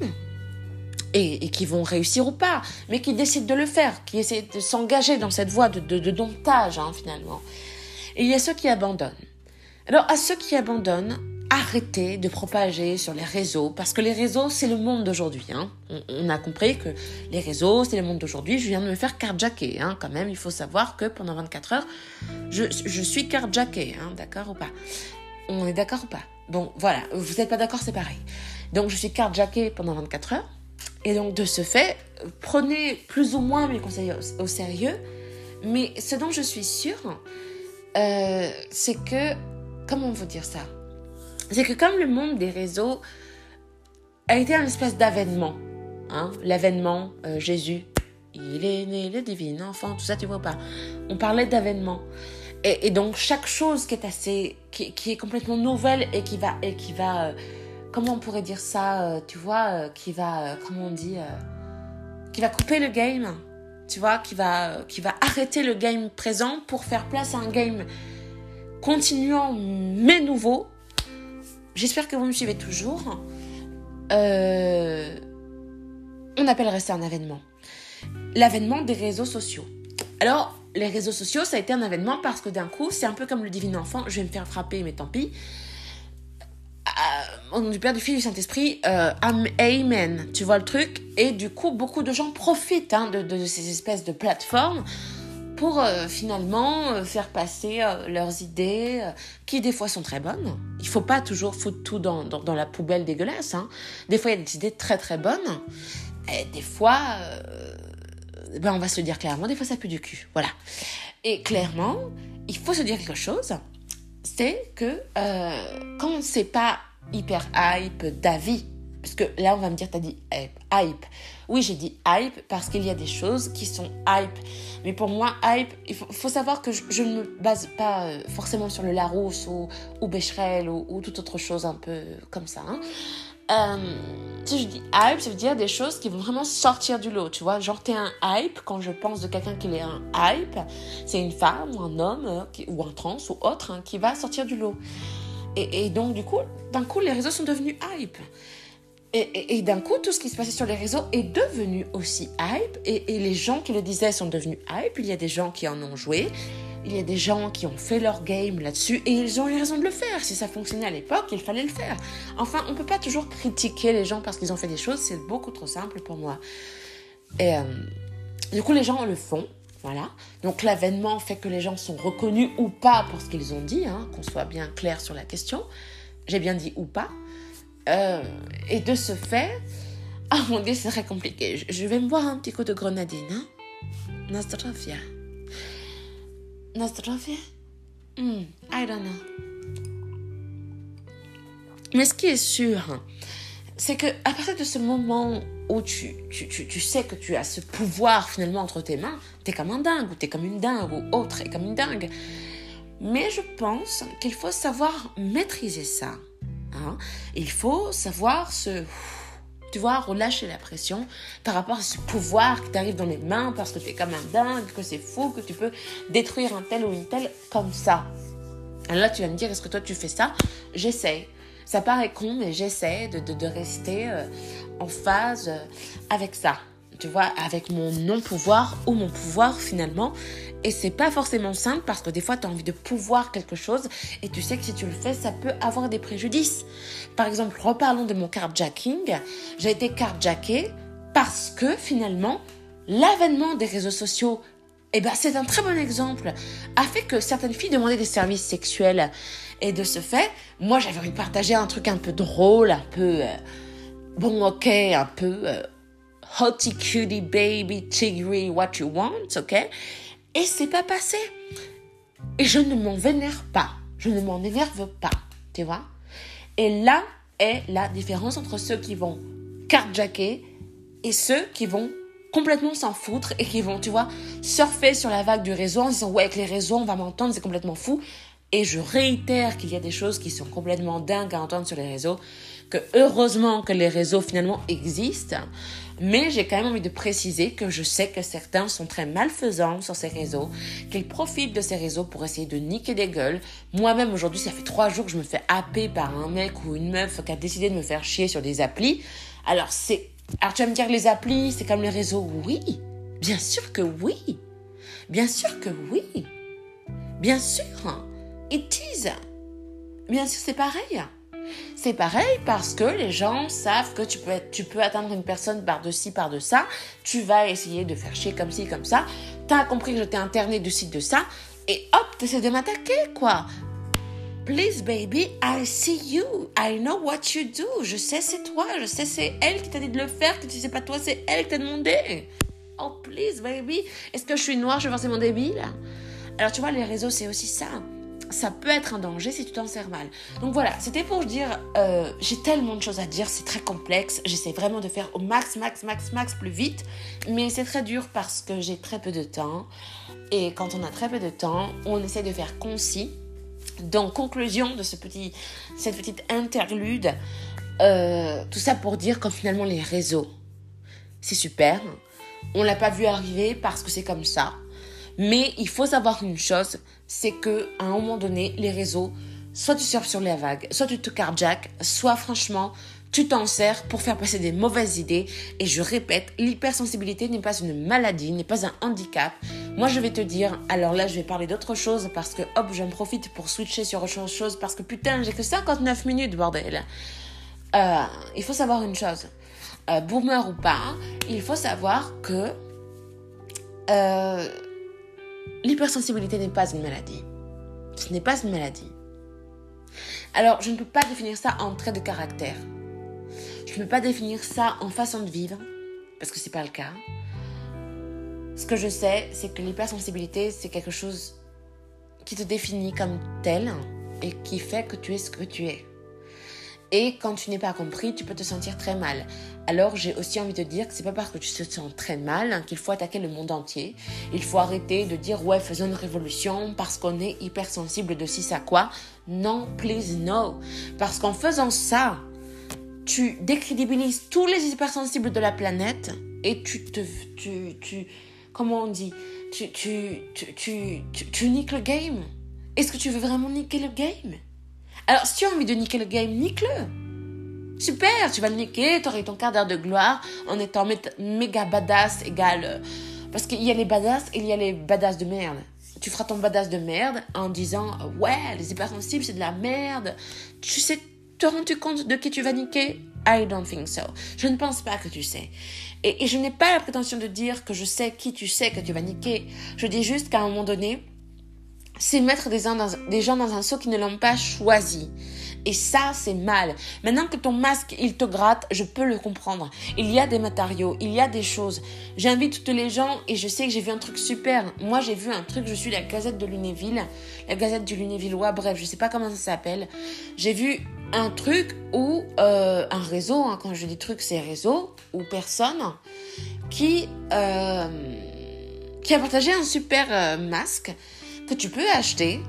et, qui vont réussir ou pas, mais qui décident de le faire, qui essaient de s'engager dans cette voie de, de, domptage hein, finalement. Et il y a ceux qui abandonnent. Alors à ceux qui abandonnent, arrêter de propager sur les réseaux, parce que les réseaux, c'est le monde d'aujourd'hui. Hein. On, a compris que les réseaux, c'est le monde d'aujourd'hui. Je viens de me faire carjacker, hein. quand même. Il faut savoir que pendant 24 heures, je, suis carjacké, hein, d'accord ou pas? On est d'accord ou pas? Bon, voilà, vous n'êtes pas d'accord, c'est pareil. Donc, je suis carjacké pendant 24 heures. Et donc, de ce fait, prenez plus ou moins mes conseils au, sérieux. Mais ce dont je suis sûre, euh, c'est que... Comment vous dire ça? C'est que comme le monde des réseaux a été un espèce d'avènement, hein, l'avènement, euh, Jésus, il est né le divin enfant, tout ça, tu vois pas. On parlait d'avènement. Et, donc chaque chose qui est assez, qui, est complètement nouvelle et qui va, et qui va, euh, comment on pourrait dire ça, euh, tu vois, qui va, comment on dit, qui va couper le game, tu vois, qui va, qui va arrêter le game présent pour faire place à un game continuant mais nouveau J'espère que vous me suivez toujours. Euh, on appellerait ça un avènement. L'avènement des réseaux sociaux. Alors, les réseaux sociaux, ça a été un avènement parce que d'un coup, c'est un peu comme le divin enfant. Je vais me faire frapper, mais tant pis. Euh, au nom du Père, du Fils, du Saint-Esprit, euh, Amen. Tu vois le truc? Et du coup, beaucoup de gens profitent hein, de, ces espèces de plateformes pour euh, finalement euh, faire passer euh, leurs idées, qui des fois sont très bonnes. Il faut pas toujours foutre tout dans, dans, la poubelle dégueulasse. Hein. Des fois, il y a des idées très très bonnes. Et des fois, ben, on va se dire clairement, des fois ça pue du cul. Voilà. Et clairement, il faut se dire quelque chose. C'est que quand on ne sait pas hyper hype d'avis, parce que là, on va me dire, t'as dit hype. Oui, j'ai dit hype parce qu'il y a des choses qui sont hype. Mais pour moi, hype, il faut, savoir que je, ne me base pas euh, forcément sur le Larousse ou, ou Becherel ou, toute autre chose un peu comme ça. Hein. Euh, si je dis hype, ça veut dire des choses qui vont vraiment sortir du lot, tu vois. Genre, t'es un hype, quand je pense de quelqu'un qui est un hype, c'est une femme ou un homme euh, ou un trans ou autre hein, qui va sortir du lot. Et, et donc, du coup, d'un coup, les réseaux sont devenus hype. Et, d'un coup, tout ce qui se passait sur les réseaux est devenu aussi hype. Et, les gens qui le disaient sont devenus hype. Il y a des gens qui en ont joué. Il y a des gens qui ont fait leur game là-dessus. Et ils ont eu raison de le faire. Si ça fonctionnait à l'époque, il fallait le faire. Enfin, on ne peut pas toujours critiquer les gens parce qu'ils ont fait des choses. C'est beaucoup trop simple pour moi. Et euh, du coup, les gens le font. Voilà. Donc l'avènement fait que les gens sont reconnus ou pas pour ce qu'ils ont dit. Hein, Qu'on soit bien clair sur la question. J'ai bien dit ou pas. Euh, et de ce fait, <laughs> ah mon dieu, c'est très compliqué. Je, vais me boire un petit coup de grenadine. Hein? Nostrovia. Nostrovia? Hmm, I don't know. Mais ce qui est sûr, c'est que à partir de ce moment où tu, tu, tu, tu, sais que tu as ce pouvoir finalement entre tes mains, t'es comme un dingue, ou t'es comme une dingue, ou autre est comme une dingue. Mais je pense qu'il faut savoir maîtriser ça. Hein. Il faut savoir se, tu vois, relâcher la pression par rapport à ce pouvoir qui t'arrive dans les mains parce que tu es comme un dingue, que c'est fou, que tu peux détruire un tel ou une telle comme ça. Alors là, tu vas me dire, est-ce que toi tu fais ça? J'essaie. Ça paraît con, mais j'essaie de, de, rester euh, en phase euh, avec ça. Tu vois, avec mon non-pouvoir ou mon pouvoir finalement. Et c'est pas forcément simple parce que des fois, tu as envie de pouvoir quelque chose et tu sais que si tu le fais, ça peut avoir des préjudices. Par exemple, reparlons de mon carjacking. J'ai été carjacké parce que finalement, l'avènement des réseaux sociaux, eh ben, c'est un très bon exemple, a fait que certaines filles demandaient des services sexuels. Et de ce fait, moi, j'avais envie de partager un truc un peu drôle, un peu, euh, bon, ok, un peu, euh, cutie baby, tigri, what you want, ok? Et c'est pas passé. Et je ne m'en vénère pas. Je ne m'en énerve pas. Tu vois? Et là est la différence entre ceux qui vont carjacker et ceux qui vont complètement s'en foutre et qui vont, tu vois, surfer sur la vague du réseau en disant ouais avec les réseaux on va m'entendre, c'est complètement fou. Et je réitère qu'il y a des choses qui sont complètement dingues à entendre sur les réseaux, que heureusement que les réseaux finalement existent, mais j'ai quand même envie de préciser que je sais que certains sont très malfaisants sur ces réseaux, qu'ils profitent de ces réseaux pour essayer de niquer des gueules. Moi-même, aujourd'hui, ça fait trois jours que je me fais happer par un mec ou une meuf qui a décidé de me faire chier sur des applis. Alors, c'est. Alors, tu vas me dire, les applis, c'est comme les réseaux. Oui, bien sûr que oui. Bien sûr que oui. Bien sûr. It is. Bien sûr, c'est pareil. C'est pareil parce que les gens savent que tu peux, atteindre une personne par-de-ci, par-de ça. Tu vas essayer de faire chier comme ci, comme ça. T'as compris que je t'ai interné de ci, de ça. Et hop, t'essaies de m'attaquer, quoi. Please, baby, I see you. I know what you do. Je sais, c'est toi. Je sais, c'est elle qui t'a dit de le faire. Que tu sais pas toi, c'est elle qui t'a demandé. Oh, please, baby. Est-ce que je suis noire, je suis forcément débile Alors, tu vois, les réseaux, c'est aussi ça ça peut être un danger si tu t'en sers mal. Donc voilà, c'était pour dire, euh, j'ai tellement de choses à dire, c'est très complexe, j'essaie vraiment de faire au max, max, max, max plus vite, mais c'est très dur parce que j'ai très peu de temps, et quand on a très peu de temps, on essaie de faire concis. Donc conclusion de ce petit, cette petite interlude, euh, tout ça pour dire qu'en finalement les réseaux, c'est super, on l'a pas vu arriver parce que c'est comme ça. Mais il faut savoir une chose, c'est que à un moment donné, les réseaux, soit tu surfes sur les vagues, soit tu te carjack, soit franchement, tu t'en sers pour faire passer des mauvaises idées. Et je répète, l'hypersensibilité n'est pas une maladie, n'est pas un handicap. Moi, je vais te dire, alors là, je vais parler d'autre chose parce que hop, j'en profite pour switcher sur autre chose parce que putain, j'ai que 59 minutes, bordel. Euh, il faut savoir une chose. Euh, boomer ou pas, il faut savoir que euh, L'hypersensibilité n'est pas une maladie. Ce n'est pas une maladie. Alors, je ne peux pas définir ça en trait de caractère. Je ne peux pas définir ça en façon de vivre, parce que ce n'est pas le cas. Ce que je sais, c'est que l'hypersensibilité, c'est quelque chose qui te définit comme tel et qui fait que tu es ce que tu es. Et quand tu n'es pas compris, tu peux te sentir très mal. Alors j'ai aussi envie de dire que c'est pas parce que tu te sens très mal qu'il faut attaquer le monde entier. Il faut arrêter de dire ouais faisons une révolution parce qu'on est hypersensible de ci à quoi. Non, please no. Parce qu'en faisant ça, tu décrédibilises tous les hypersensibles de la planète et tu te tu tu comment on dit? Tu tu tu, tu, tu niques le game. Est-ce que tu veux vraiment niquer le game? Alors, si tu as envie de niquer le game, nique-le. Super, tu vas le niquer, tu auras ton quart d'heure de gloire en étant méga badass égal. Euh, parce qu'il y a les badass et il y a les badass de merde. Tu feras ton badass de merde en disant Ouais, les hypersensibles, c'est de la merde. Tu sais, te rends-tu compte de qui tu vas niquer? I don't think so. Je ne pense pas que tu sais. Et, et je n'ai pas la prétention de dire que je sais qui tu sais que tu vas niquer. Je dis juste qu'à un moment donné, c'est mettre des gens, dans, des gens dans un seau qui ne l'ont pas choisi. Et ça, c'est mal. Maintenant que ton masque, il te gratte, je peux le comprendre. Il y a des matériaux, il y a des choses. J'invite tous les gens et je sais que j'ai vu un truc super. Moi, j'ai vu un truc, je suis la Gazette de Lunéville, la Gazette du Lunévillois, bref, je sais pas comment ça s'appelle. J'ai vu un truc où, euh, un réseau, hein, quand je dis truc, c'est réseau, ou personne, qui, euh, qui a partagé un super euh, masque que tu peux acheter.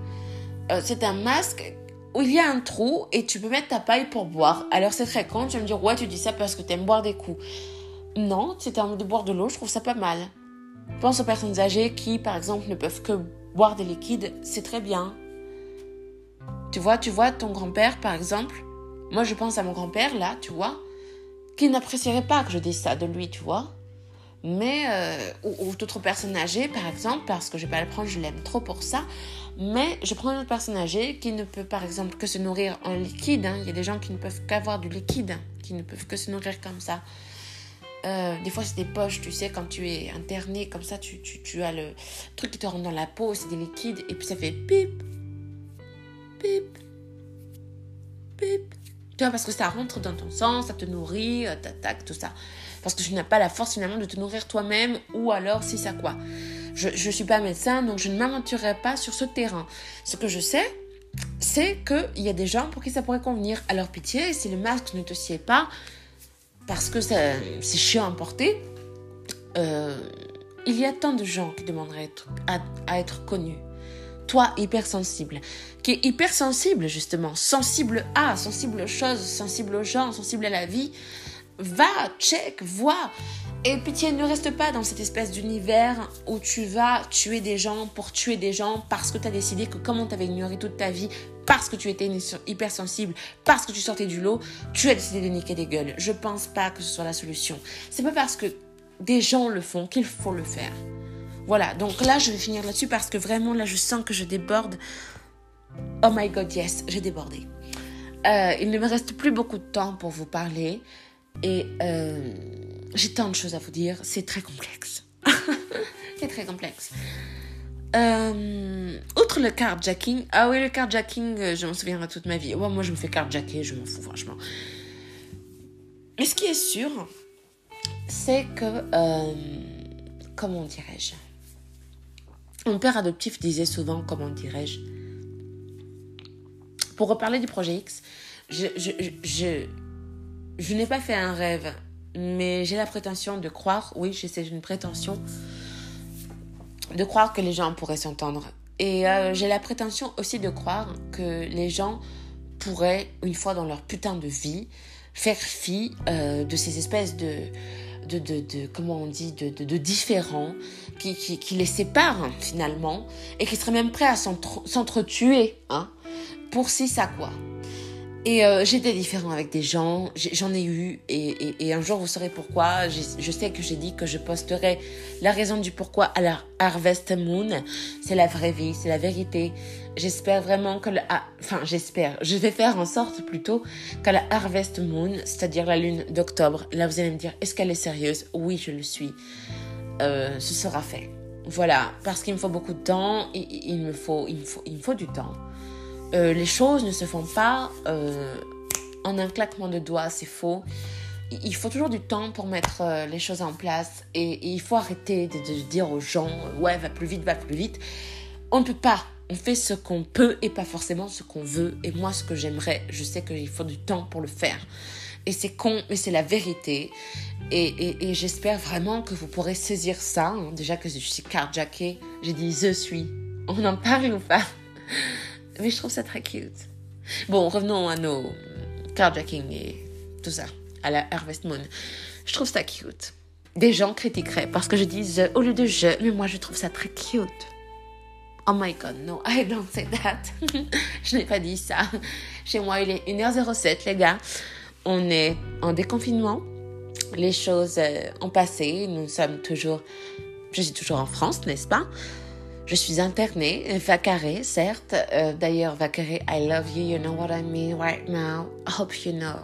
C'est un masque où il y a un trou et tu peux mettre ta paille pour boire. Alors c'est très con, tu vas me dire ouais tu dis ça parce que tu aimes boire des coups. Non, si tu envie de boire de l'eau, je trouve ça pas mal. Pense aux personnes âgées qui par exemple ne peuvent que boire des liquides, c'est très bien. Tu vois, tu vois ton grand-père par exemple. Moi je pense à mon grand-père là, tu vois, qui n'apprécierait pas que je dise ça de lui, tu vois. mais euh, ou, d'autres personnes âgées par exemple parce que je vais pas le prendre je l'aime trop pour ça mais je prends une autre personne âgée qui ne peut par exemple que se nourrir en liquide hein. il y a des gens qui ne peuvent qu'avoir du liquide qui ne peuvent que se nourrir comme ça euh, des fois c'est des poches tu sais quand tu es interné comme ça tu as le truc qui te rentre dans la peau c'est des liquides et puis ça fait pip pip pip tu vois parce que ça rentre dans ton sang ça te nourrit euh, t'attaque tout ça parce que tu n'as pas la force finalement de te nourrir toi-même ou alors si ça quoi. Je ne suis pas médecin, donc je ne m'aventurerai pas sur ce terrain. Ce que je sais, c'est qu'il y a des gens pour qui ça pourrait convenir. Alors pitié, si le masque ne te sied pas, parce que c'est chiant à porter, euh, il y a tant de gens qui demanderaient à, à être connus. Toi, hypersensible, qui est hypersensible justement, sensible à, sensible aux choses, sensible aux gens, sensible à la vie, va, check, vois. Et pitié, ne reste pas dans cette espèce d'univers où tu vas tuer des gens pour tuer des gens parce que tu as décidé que comme on t'avait ignoré toute ta vie, parce que tu étais hypersensible, parce que tu sortais du lot, tu as décidé de niquer des gueules. Je pense pas que ce soit la solution. C'est pas parce que des gens le font qu'il faut le faire. Voilà, donc là je vais finir là-dessus parce que vraiment là je sens que je déborde. Oh my god, yes, j'ai débordé. Euh, il ne me reste plus beaucoup de temps pour vous parler. Et euh, j'ai tant de choses à vous dire, c'est très complexe. <laughs> c'est très complexe. Euh, outre le carjacking, ah oui, le carjacking, euh, je m'en souviendrai toute ma vie. Ouais, moi, je me fais carjacker, je m'en fous, franchement. Mais ce qui est sûr, c'est que, comment dirais-je? Mon père adoptif disait souvent, comment dirais-je? Pour reparler du projet X, je, je, je, je n'ai pas fait un rêve, mais j'ai la prétention de croire, oui, j'ai une prétention de croire que les gens pourraient s'entendre. Et euh, j'ai la prétention aussi de croire que les gens pourraient, une fois dans leur putain de vie, faire fi euh, de ces espèces de, de, de, comment on dit, de, différents qui, les séparent finalement et qui seraient même prêts à s'entretuer hein, pour si ça quoi. Et euh, j'étais différent avec des gens, j'en ai eu, et, un jour vous saurez pourquoi. Je sais que j'ai dit que je posterai la raison du pourquoi à la Harvest Moon. C'est la vraie vie, c'est la vérité. J'espère vraiment que la... Enfin, j'espère. Je vais faire en sorte plutôt qu'à la Harvest Moon, c'est-à-dire la lune d'octobre, là vous allez me dire, est-ce qu'elle est sérieuse? Oui, je le suis. Euh, ce sera fait. Voilà, parce qu'il me faut beaucoup de temps, il, me faut, il, me faut, il me faut du temps. Euh, les choses ne se font pas euh, en un claquement de doigts, c'est faux. Il faut toujours du temps pour mettre euh, les choses en place et, il faut arrêter de, dire aux gens ouais va plus vite, va plus vite. On ne peut pas. On fait ce qu'on peut et pas forcément ce qu'on veut. Et moi, ce que j'aimerais, je sais qu'il faut du temps pour le faire. Et c'est con, mais c'est la vérité. Et, j'espère vraiment que vous pourrez saisir ça. Hein. Déjà que je suis carjackée, j'ai dit je suis. On en parle ou pas? Mais je trouve ça très cute. Bon, revenons à nos carjacking et tout ça, à la Harvest Moon. Je trouve ça cute. Des gens critiqueraient parce que je dis au lieu de je, mais moi je trouve ça très cute. Oh my god, no, I don't say that. <laughs> je n'ai pas dit ça. Chez moi, il est 1h07, les gars. On est en déconfinement. Les choses euh, ont passé. Nous sommes toujours. Je suis toujours en France, n'est-ce pas? Je suis internée, vacarée, certes. Euh, D'ailleurs, vacarée, I love you, you know what I mean right now. Hope you know.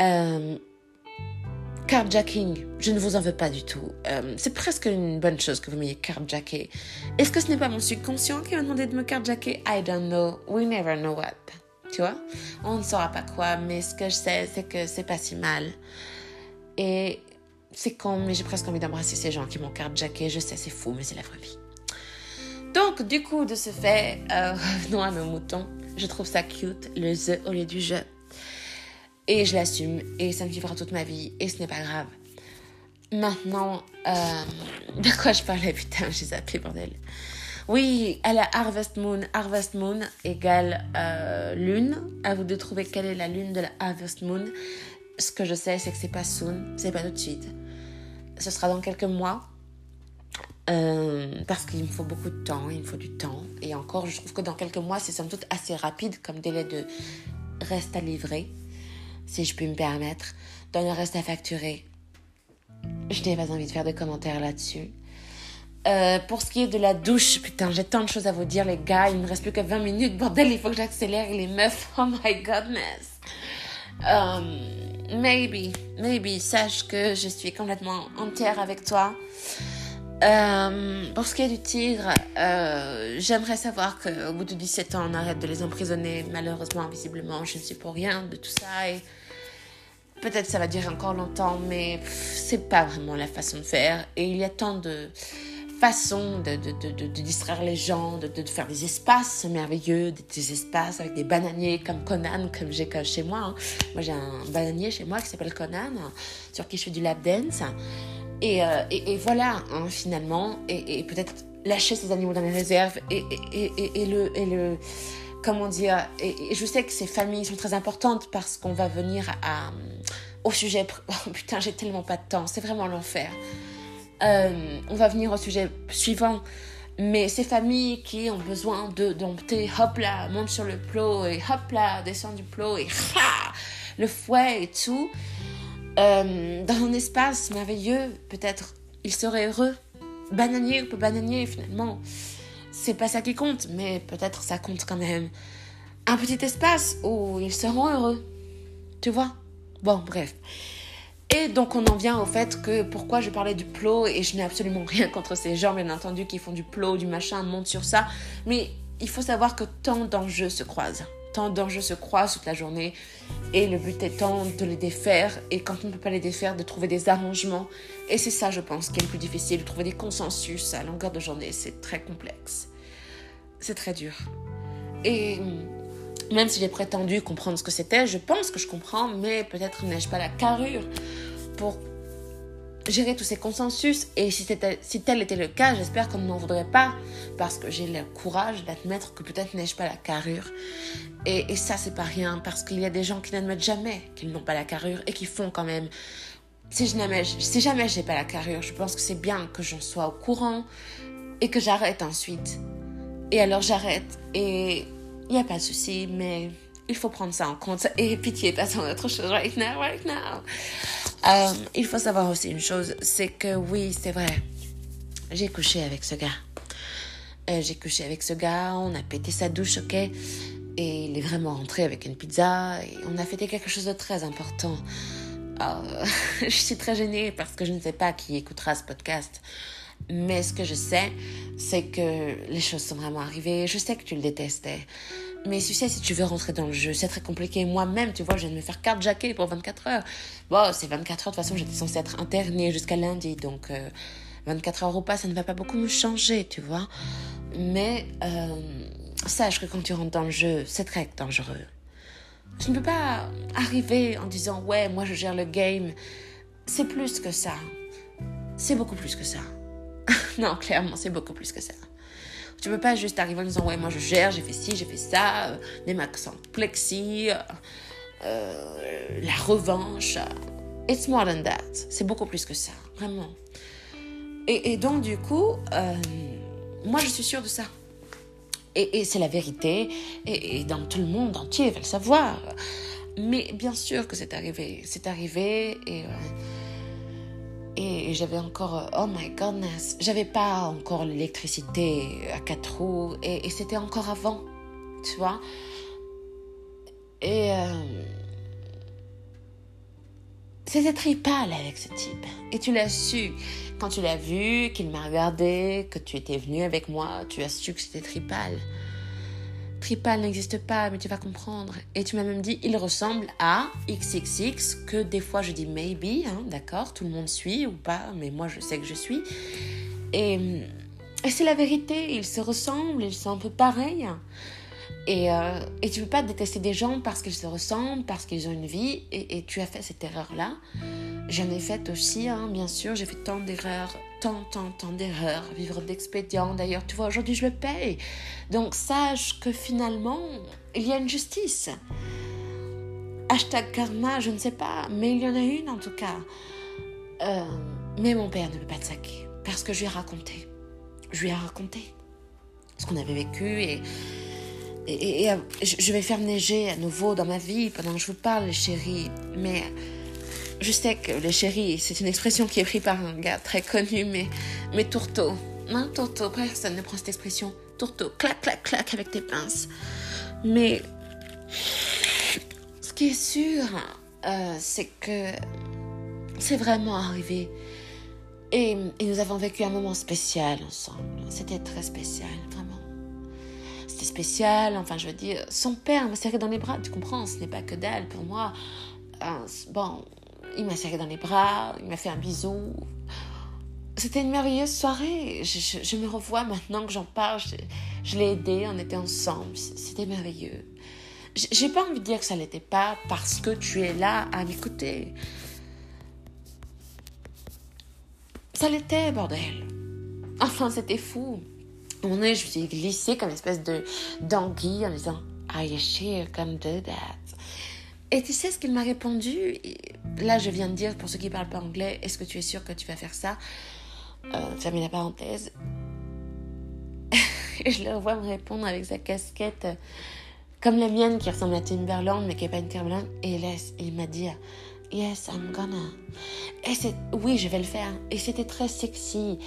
Euh, carjacking, je ne vous en veux pas du tout. Euh, c'est presque une bonne chose que vous m'ayez carjacké. Est-ce que ce n'est pas mon subconscient qui m'a demandé de me carjacker? I don't know. We never know what. Tu vois? On ne saura pas quoi, mais ce que je sais, c'est que c'est pas si mal. Et c'est con, mais j'ai presque envie d'embrasser ces gens qui m'ont carjacké. Je sais, c'est fou, mais c'est la vraie vie. Donc, du coup, de ce fait, euh, <laughs> revenons à nos moutons. Je trouve ça cute, le the au lieu du je. Et je l'assume, et ça me vivra toute ma vie, et ce n'est pas grave. Maintenant, euh, <laughs> de quoi je parlais Putain, j'ai zappé, bordel. Oui, à la Harvest Moon. Harvest Moon égale euh, lune. À vous de trouver quelle est la lune de la Harvest Moon. Ce que je sais, c'est que c'est pas soon, c'est pas tout de suite. Ce sera dans quelques mois. Euh, parce qu'il me faut beaucoup de temps, il me faut du temps. Et encore, je trouve que dans quelques mois, c'est somme toute assez rapide comme délai de reste à livrer, si je puis me permettre. Dans le reste à facturer, je n'ai pas envie de faire de commentaires là-dessus. Euh, pour ce qui est de la douche, putain, j'ai tant de choses à vous dire, les gars. Il me reste plus que 20 minutes. Bordel, il faut que j'accélère les meufs. <laughs> Oh my godness. Um, maybe, maybe, sache que je suis complètement entière avec toi. Euh, pour ce qui est du tigre, euh, j'aimerais savoir qu'au bout de 17 ans, on arrête de les emprisonner. Malheureusement, visiblement, je ne suis pour rien de tout ça. Peut-être ça va durer encore longtemps, mais c'est pas vraiment la façon de faire. Et il y a tant de façons de distraire les gens, de, faire des espaces merveilleux, des, espaces avec des bananiers comme Conan, comme j'ai chez moi. Hein. Moi, j'ai un bananier chez moi qui s'appelle Conan, sur qui je fais du lap dance. Et, euh, et, voilà, hein, finalement, et, peut-être lâcher ces animaux dans les réserves et, le, et le, comment dire, et, je sais que ces familles sont très importantes parce qu'on va venir à, au sujet, <laughs> oh, putain, j'ai tellement pas de temps, c'est vraiment l'enfer. Euh, on va venir au sujet suivant. Mais ces familles qui ont besoin de dompter, hop là, monte sur le plot et hop là, descend du plot et <laughs> le fouet et tout, euh, dans un espace merveilleux, peut-être il serait heureux. Bananier ou pas bananier, finalement, c'est pas ça qui compte, mais peut-être ça compte quand même. Un petit espace où ils seront heureux. Tu vois? Bon, bref. Et donc on en vient au fait que pourquoi je parlais du plot et je n'ai absolument rien contre ces gens bien entendu qui font du plot, du machin, montent sur ça. Mais il faut savoir que tant d'enjeux se croisent tant d'enjeux se croisent toute la journée et le but étant de les défaire. Et quand on ne peut pas les défaire de trouver des arrangements. Et c'est ça je pense qui est le plus difficile de trouver des consensus à longueur de journée. C'est très complexe. C'est très dur. Et même si j'ai prétendu comprendre ce que c'était je pense que je comprends mais peut-être n'ai-je pas la carrure pour gérer tous ces consensus. Et si, tel était le cas, j'espère qu'on ne m'en voudrait pas, parce que j'ai le courage d'admettre que peut-être n'ai-je pas la carrure. Et, et ça, c'est pas rien, parce qu'il y a des gens qui n'admettent jamais qu'ils n'ont pas la carrure et qui font quand même. Si jamais, si jamais j'ai pas la carrure, je pense que c'est bien que j'en sois au courant et que j'arrête ensuite. Et alors j'arrête et il n'y a pas de souci, mais il faut prendre ça en compte. Et pitié, passons à autre chose right now, right now. Euh, il faut savoir aussi une chose, c'est que oui, c'est vrai. J'ai couché avec ce gars. Euh, j'ai couché avec ce gars, on a pété sa douche, ok? Et il est vraiment rentré avec une pizza et on a fêté quelque chose de très important. Euh, <laughs> je suis très gênée parce que je ne sais pas qui écoutera ce podcast. Mais ce que je sais, c'est que les choses sont vraiment arrivées. Je sais que tu le détestais. Mais tu sais, si tu veux rentrer dans le jeu, c'est très compliqué. Moi-même, tu vois, je viens de me faire carte jacket pour 24 heures. Bon, c'est 24 heures. De toute façon, j'étais censée être internée jusqu'à lundi. Donc, 24 euh, heures ou pas, ça ne va pas beaucoup me changer, tu vois. Mais euh, sache que quand tu rentres dans le jeu, c'est très dangereux. Tu ne peux pas arriver en disant, ouais, moi je gère le game. C'est plus que ça. C'est beaucoup plus que ça. <laughs> non, clairement, c'est beaucoup plus que ça. Tu peux pas juste arriver en disant ouais moi je gère, j'ai fait ci, j'ai fait ça, euh, max en plexi, euh, euh, la revanche. It's more than that. C'est beaucoup plus que ça, vraiment. Et, donc du coup, moi je suis sûre de ça. Et, c'est la vérité. Et, dans tout le monde entier va le savoir. Mais bien sûr que c'est arrivé. C'est arrivé et et j'avais encore, oh my goodness, j'avais pas encore l'électricité à quatre roues et, c'était encore avant, tu vois. Et euh, c'était tripal avec ce type. Et tu l'as su. Quand tu l'as vu, qu'il m'a regardé, que tu étais venu avec moi, tu as su que c'était tripal. Tripal n'existe pas, mais tu vas comprendre. Et tu m'as même dit, il ressemble à XXX, que des fois je dis maybe, hein, d'accord, tout le monde suit ou pas, mais moi je sais que je suis. Et, c'est la vérité, ils se ressemblent, ils sont un peu pareils. Et, euh, et tu ne peux pas détester des gens parce qu'ils se ressemblent, parce qu'ils ont une vie, et, et tu as fait cette erreur-là. J'en ai fait aussi, hein, bien sûr, j'ai fait tant d'erreurs, tant, tant, tant d'erreurs, vivre d'expédients. D'ailleurs, tu vois, aujourd'hui, je le paye. Donc, sache que finalement, il y a une justice. Hashtag karma, je ne sais pas, mais il y en a une en tout cas. Euh, mais mon père ne veut pas de saquer, parce que je lui ai raconté. Je lui ai raconté ce qu'on avait vécu et, et, et, je vais faire neiger à nouveau dans ma vie pendant que je vous parle, chérie. Mais je sais que les chéris, c'est une expression qui est prise par un gars très connu, mais, mais tourteau. Hein, tourteau, personne ne prend cette expression. Tourteau, clac, clac, clac avec tes pinces. Mais ce qui est sûr, euh, c'est que c'est vraiment arrivé. Et, nous avons vécu un moment spécial ensemble. C'était très spécial, vraiment. C'était spécial, enfin je veux dire, son père m'a serré dans les bras, tu comprends, ce n'est pas que d'elle pour moi. Euh, bon, il m'a serré dans les bras, il m'a fait un bisou. C'était une merveilleuse soirée. Je, me revois maintenant que j'en parle. Je, l'ai aidé, on était ensemble. C'était merveilleux. J'ai pas envie de dire que ça l'était pas parce que tu es là à m'écouter. Ça l'était, bordel. Enfin, c'était fou. À donné, je me suis glissée comme une espèce de d'anguille en disant Are you sure can do that? Et tu sais ce qu'il m'a répondu? Là, je viens de dire, pour ceux qui ne parlent pas anglais, est-ce que tu es sûr que tu vas faire ça? Euh, la parenthèse. <laughs> Je le revois me répondre avec sa casquette, euh, comme la mienne qui ressemble à Timberland, mais qui n'est pas une Timberland. Et il m'a dit Yes, I'm gonna. Et c'est, oui, je vais le faire. Et c'était très sexy.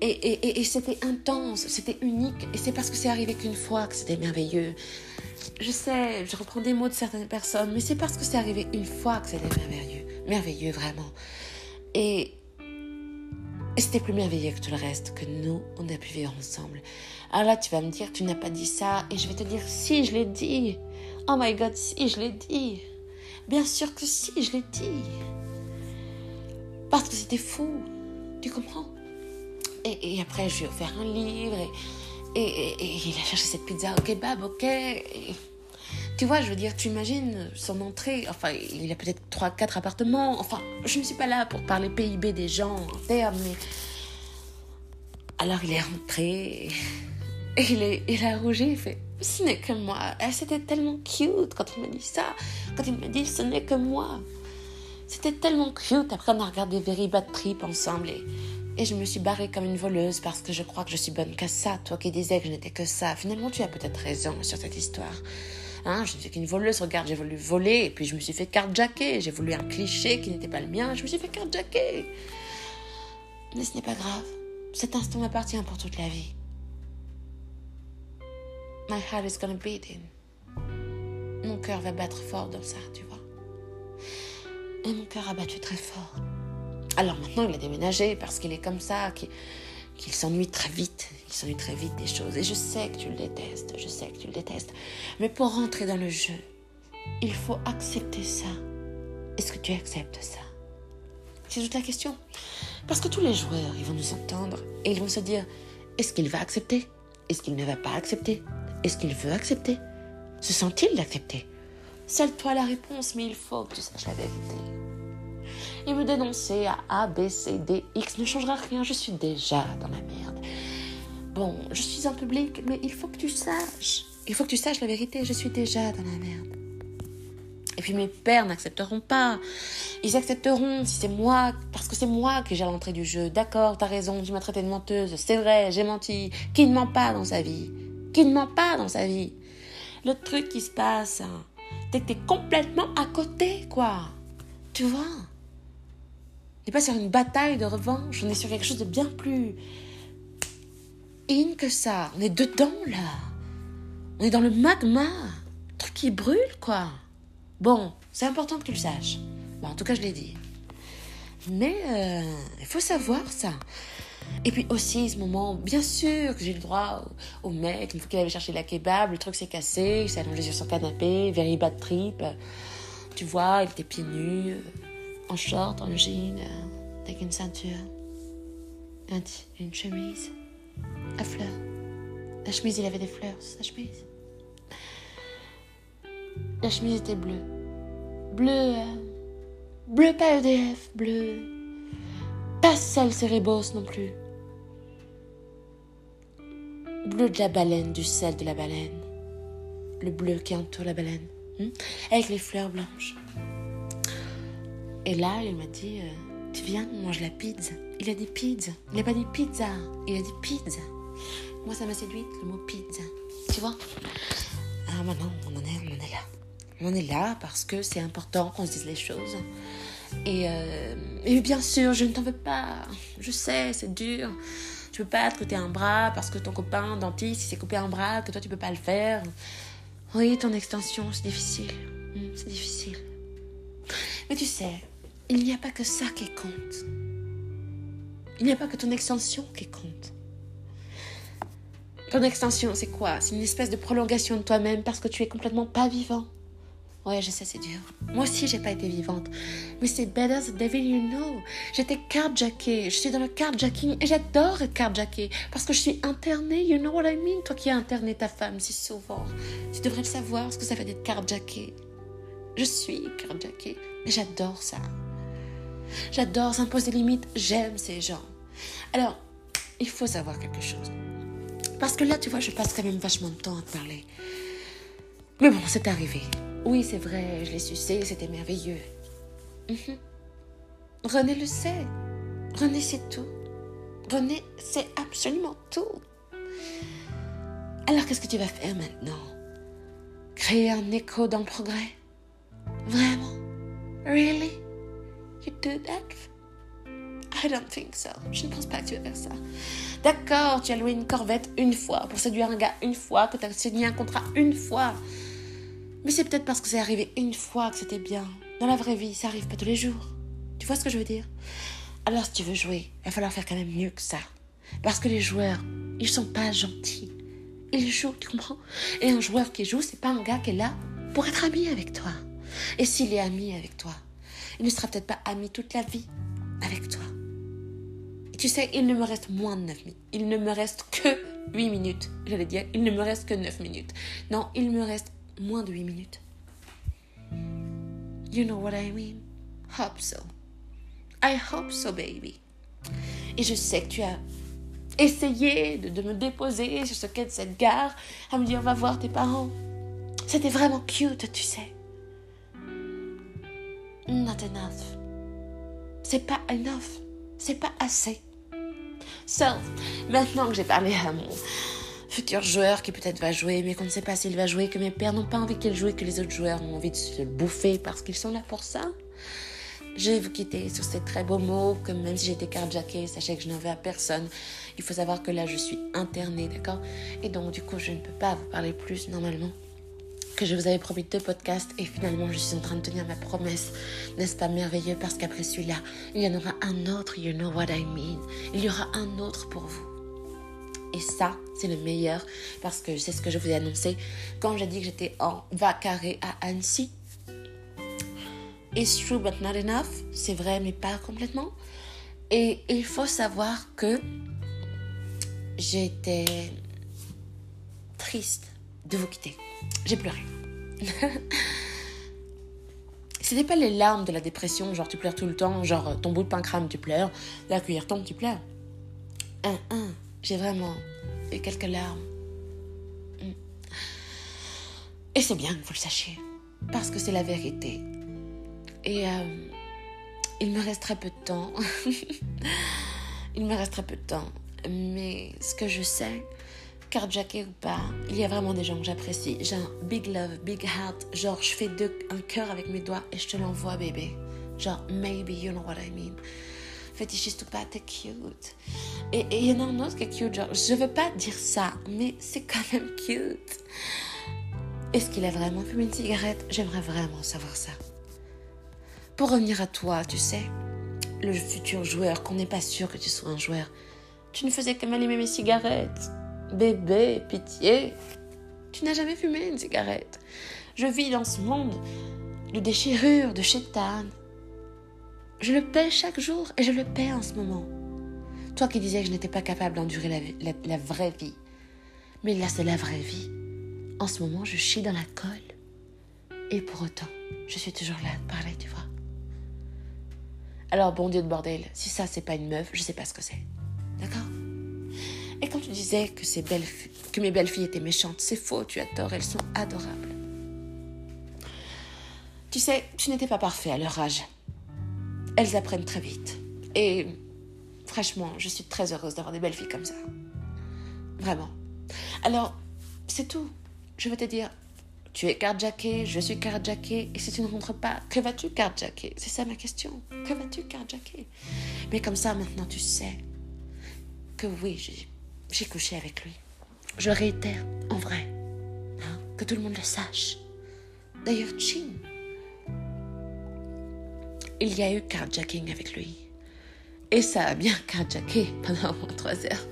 Et, et, et c'était intense, c'était unique. Et c'est parce que c'est arrivé qu'une fois que c'était merveilleux je sais, je reprends des mots de certaines personnes, mais c'est parce que c'est arrivé une fois que c'était merveilleux. Merveilleux, vraiment. Et, c'était plus merveilleux que tout le reste, que nous, on a pu vivre ensemble. Alors là, tu vas me dire, tu n'as pas dit ça, et je vais te dire, si, je l'ai dit. Oh my god, si, je l'ai dit. Bien sûr que si, je l'ai dit. Parce que c'était fou. Tu comprends? Et, après, je lui ai offert un livre, et et, il a cherché cette pizza au kebab, ok. tu vois, je veux dire, tu imagines son entrée. Enfin, il a peut-être 3-4 appartements. Enfin, je ne suis pas là pour parler PIB des gens en termes, mais. Alors il est rentré. Et <laughs> il, est, il a rougi, il fait Ce n'est que moi. Et c'était tellement cute quand il m'a dit ça. Quand il m'a dit Ce n'est que moi. C'était tellement cute. Après, on a regardé Very Bad Trip ensemble. Et et je me suis barrée comme une voleuse parce que je crois que je suis bonne qu'à ça, toi qui disais que je n'étais que ça. Finalement, tu as peut-être raison sur cette histoire. Hein, je ne suis qu'une voleuse, regarde, j'ai voulu voler, et puis je me suis fait carjacker. J'ai voulu un cliché qui n'était pas le mien, je me suis fait carjacker. Mais ce n'est pas grave. Cet instant m'appartient pour toute la vie. My heart is gonna beat. Mon cœur va battre fort dans ça, tu vois. Et mon cœur a battu très fort. Alors maintenant, il a déménagé parce qu'il est comme ça, qu'il s'ennuie très vite. Il s'ennuie très vite des choses. Et je sais que tu le détestes, je sais que tu le détestes. Mais pour rentrer dans le jeu, il faut accepter ça. Est-ce que tu acceptes ça? C'est toute la question. Parce que tous les joueurs, ils vont nous entendre et ils vont se dire, est-ce qu'il va accepter? Est-ce qu'il ne va pas accepter? Est-ce qu'il veut accepter? Se sent-il d'accepter Seule toi la réponse, mais il faut que tu saches la vérité et me dénoncer à A, B, C, D, X ne changera rien, je suis déjà dans la merde. Bon, je suis en public, mais il faut que tu saches. Il faut que tu saches la vérité, je suis déjà dans la merde. Et puis mes pères n'accepteront pas. Ils accepteront si c'est moi, parce que c'est moi qui j'ai l'entrée du jeu. D'accord, t'as raison, tu m'as traité de menteuse, c'est vrai, j'ai menti. Qui ne ment pas dans sa vie? Qui ne ment pas dans sa vie? Le truc qui se passe, hein, c'est t'es complètement à côté, quoi. Tu vois? N'est pas sur une bataille de revanche, on est sur quelque chose de bien plus in que ça. On est dedans là. On est dans le magma. Truc qui brûle quoi. Bon, c'est important que tu le saches. Bon, en tout cas, je l'ai dit. Mais euh, il faut savoir ça. Et puis aussi, ce moment, bien sûr que j'ai le droit au, mec, une fois qu'il avait cherché la kebab, le truc s'est cassé, il s'est allongé sur son canapé, very bad trip. Tu vois, il était pieds nus en short, en jean, euh, avec une ceinture, un une chemise à fleurs. La chemise, il avait des fleurs, sa chemise. La chemise était bleue. Bleu, euh, bleu pas EDF, bleu. Pas celle Cérébos non plus. Bleu de la baleine, du sel de la baleine. Le bleu qui entoure la baleine. Hmm, avec les fleurs blanches. Et là, il m'a dit euh, Tu viens, on mange la pizza. Il a dit pizza. Il n'a pas dit pizza. Il a dit pizza. Moi, ça m'a séduite, le mot pizza. Tu vois? Ah, maintenant, on en, est, on en est là. On est là parce que c'est important qu'on se dise les choses. Et, euh, et bien sûr, je ne t'en veux pas. Je sais, c'est dur. Tu peux pas te coûter un bras parce que ton copain dentiste s'est coupé un bras, que toi tu peux pas le faire. Oui, ton extension, c'est difficile. Hmm, c'est difficile. Mais tu sais, il n'y a pas que ça qui compte. Il n'y a pas que ton extension qui compte. Ton extension, c'est quoi? C'est une espèce de prolongation de toi-même parce que tu es complètement pas vivant. Ouais, je sais, c'est dur. Moi aussi, j'ai pas été vivante. Mais c'est better the devil you know. J'étais carjackée. Je suis dans le carjacking et j'adore être carjackée parce que je suis internée. You know what I mean? Toi qui as interné ta femme si souvent. Tu devrais le savoir ce que ça fait d'être carjackée. Je suis carjackée. Mais j'adore ça. J'adore s'imposer des limites. J'aime ces gens. Alors, il faut savoir quelque chose. Parce que là, tu vois, je passe quand même vachement de temps à te parler. Mais bon, c'est arrivé. Oui, c'est vrai, je l'ai sucé, c'était merveilleux. Mhm. René le sait. René sait tout. René sait absolument tout. Alors qu'est-ce que tu vas faire maintenant? Créer un écho dans le progrès? Vraiment? Really? I don't think so. Je ne pense pas que tu vas faire ça. D'accord, tu as loué une corvette une fois pour séduire un gars une fois, que tu as signé un contrat une fois. Mais c'est peut-être parce que c'est arrivé une fois que c'était bien. Dans la vraie vie, ça arrive pas tous les jours. Tu vois ce que je veux dire? Alors si tu veux jouer, il va falloir faire quand même mieux que ça. Parce que les joueurs, ils sont pas gentils. Ils jouent, tu comprends? Et un joueur qui joue, c'est pas un gars qui est là pour être ami avec toi. Et s'il est ami avec toi, il ne sera peut-être pas ami toute la vie avec toi. Tu sais, il ne me reste moins de 9 minutes. Il ne me reste que 8 minutes. J'allais dire, il ne me reste que 9 minutes. Non, il me reste moins de 8 minutes. You know what I mean? Hope so. I hope so, baby. Et je sais que tu as essayé de, de me déposer sur ce quai de cette gare, à me dire va voir tes parents. C'était vraiment cute, tu sais. Not enough. C'est pas enough. C'est pas assez. So, maintenant que j'ai parlé à mon futur joueur qui peut-être va jouer, mais qu'on ne sait pas s'il va jouer, que mes pères n'ont pas envie qu'il joue, que les autres joueurs ont envie de se bouffer parce qu'ils sont là pour ça. Je vais vous quitter sur ces très beaux mots, que même si j'étais carjackée, sachez que je n'en veux à personne. Il faut savoir que là, je suis internée, d'accord? Et donc, du coup, je ne peux pas vous parler plus normalement que je vous avais promis deux podcasts et finalement je suis en train de tenir ma promesse. N'est-ce pas merveilleux? Parce qu'après celui-là, il y en aura un autre, you know what I mean. Il y aura un autre pour vous. Et ça, c'est le meilleur parce que c'est ce que je vous ai annoncé quand j'ai dit que j'étais en vacaré à Annecy. It's true but not enough. C'est vrai mais pas complètement. Et il faut savoir que j'étais triste de vous quitter. J'ai pleuré. <laughs> C'était pas les larmes de la dépression, genre tu pleures tout le temps, genre ton bout de pain crame, tu pleures, la cuillère tombe, tu pleures. Un, j'ai vraiment eu quelques larmes. Mm. Et c'est bien que vous le sachiez, parce que c'est la vérité. Et euh, il me reste très peu de temps. <laughs> il me reste très peu de temps. Mais ce que je sais, carjacké ou pas, il y a vraiment des gens que j'apprécie. J'ai un big love, big heart. Genre, je fais deux, un cœur avec mes doigts et je te l'envoie, bébé. Genre, maybe you know what I mean fétichiste ou pas, t'es cute. Et il y en a un autre qui est cute, genre, je veux pas dire ça, mais c'est quand même cute. Est-ce qu'il a vraiment fumé une cigarette? J'aimerais vraiment savoir ça. Pour revenir à toi, tu sais, le futur joueur, qu'on n'est pas sûr que tu sois un joueur, tu ne faisais que m'allumer mes cigarettes. Bébé, pitié. Tu n'as jamais fumé une cigarette. Je vis dans ce monde de déchirure, de chétane, je le paie chaque jour et je le paie en ce moment. Toi qui disais que je n'étais pas capable d'endurer la, vraie vie. Mais là, c'est la vraie vie. En ce moment, je chie dans la colle. Et pour autant, je suis toujours là parler, tu vois. Alors, bon Dieu de bordel, si ça, c'est pas une meuf, je sais pas ce que c'est. D'accord? Et quand tu disais que, mes belles filles étaient méchantes, c'est faux, tu as tort, elles sont adorables. Tu sais, tu n'étais pas parfait à leur âge elles apprennent très vite. Et franchement, je suis très heureuse d'avoir des belles filles comme ça. Vraiment. Alors, c'est tout. Je veux te dire, Tu es carjacké, je suis carjacké, et si tu ne rentres pas, que vas-tu carjacker? C'est ça ma question. Que vas-tu carjacker? Mais comme ça, maintenant, tu sais que oui, j'ai couché avec lui. Je réitère, en vrai. Hein, que tout le monde le sache. D'ailleurs, Chin, il y a eu carjacking avec lui. Et ça a bien carjacké pendant au moins trois heures.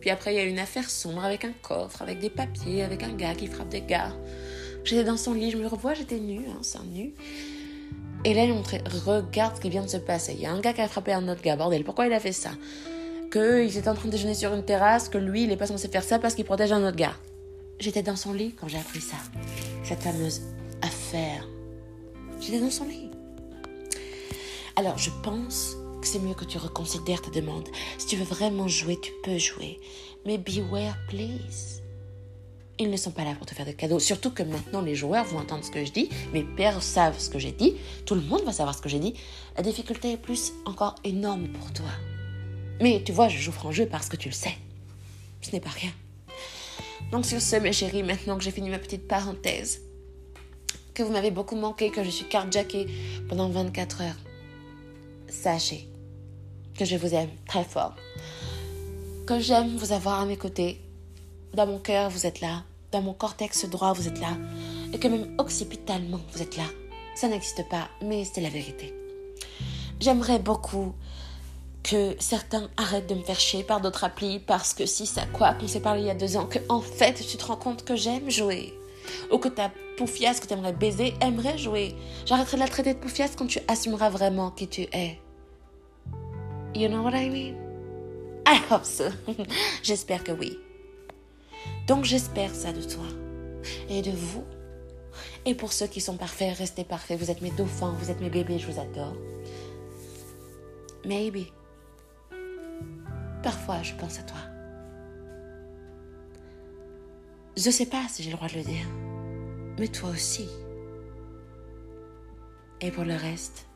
Puis après, il y a eu une affaire sombre avec un coffre, avec des papiers, avec un gars qui frappe des gars. J'étais dans son lit, je me revois, j'étais nue, hein, nu. Et là, il montrait, regarde ce qui vient de se passer. Il y a un gars qui a frappé un autre gars, bordel, pourquoi il a fait ça? Qu'il était en train de déjeuner sur une terrasse, que lui, il est pas censé faire ça parce qu'il protège un autre gars. J'étais dans son lit quand j'ai appris ça. Cette fameuse affaire. J'étais dans son lit. Alors, je pense que c'est mieux que tu reconsidères ta demande. Si tu veux vraiment jouer, tu peux jouer. Mais beware, please. Ils ne sont pas là pour te faire des cadeaux. Surtout que maintenant, les joueurs vont entendre ce que je dis. Mes pères savent ce que j'ai dit. Tout le monde va savoir ce que j'ai dit. La difficulté est plus encore énorme pour toi. Mais tu vois, je joue franc jeu parce que tu le sais. Ce n'est pas rien. Donc sur ce, mes chéris, maintenant que j'ai fini ma petite parenthèse, que vous m'avez beaucoup manqué, que je suis carjackée pendant 24 heures, sachez que je vous aime très fort, que j'aime vous avoir à mes côtés. Dans mon cœur, vous êtes là. Dans mon cortex droit, vous êtes là. Et que même occipitalement, vous êtes là. Ça n'existe pas, mais c'est la vérité. J'aimerais beaucoup que certains arrêtent de me faire chier par d'autres applis parce que si ça quoi qu'on s'est parlé il y a deux ans, que en fait tu te rends compte que j'aime jouer. Ou que ta poufiasse que tu aimerais baiser aimerait jouer. J'arrêterai de la traiter de poufiasse quand tu assumeras vraiment qui tu es. You know what I mean? I hope so. <laughs> j'espère que oui. Donc j'espère ça de toi et de vous. Et pour ceux qui sont parfaits, restez parfaits. Vous êtes mes dauphins, vous êtes mes bébés, je vous adore. Maybe. Parfois, je pense à toi. Je sais pas si j'ai le droit de le dire, mais toi aussi. Et pour le reste,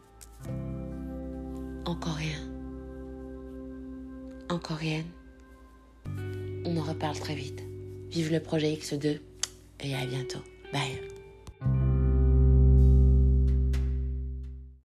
encore rien encore rien. On en reparle très vite. Vive le projet X2 et à bientôt. Bye.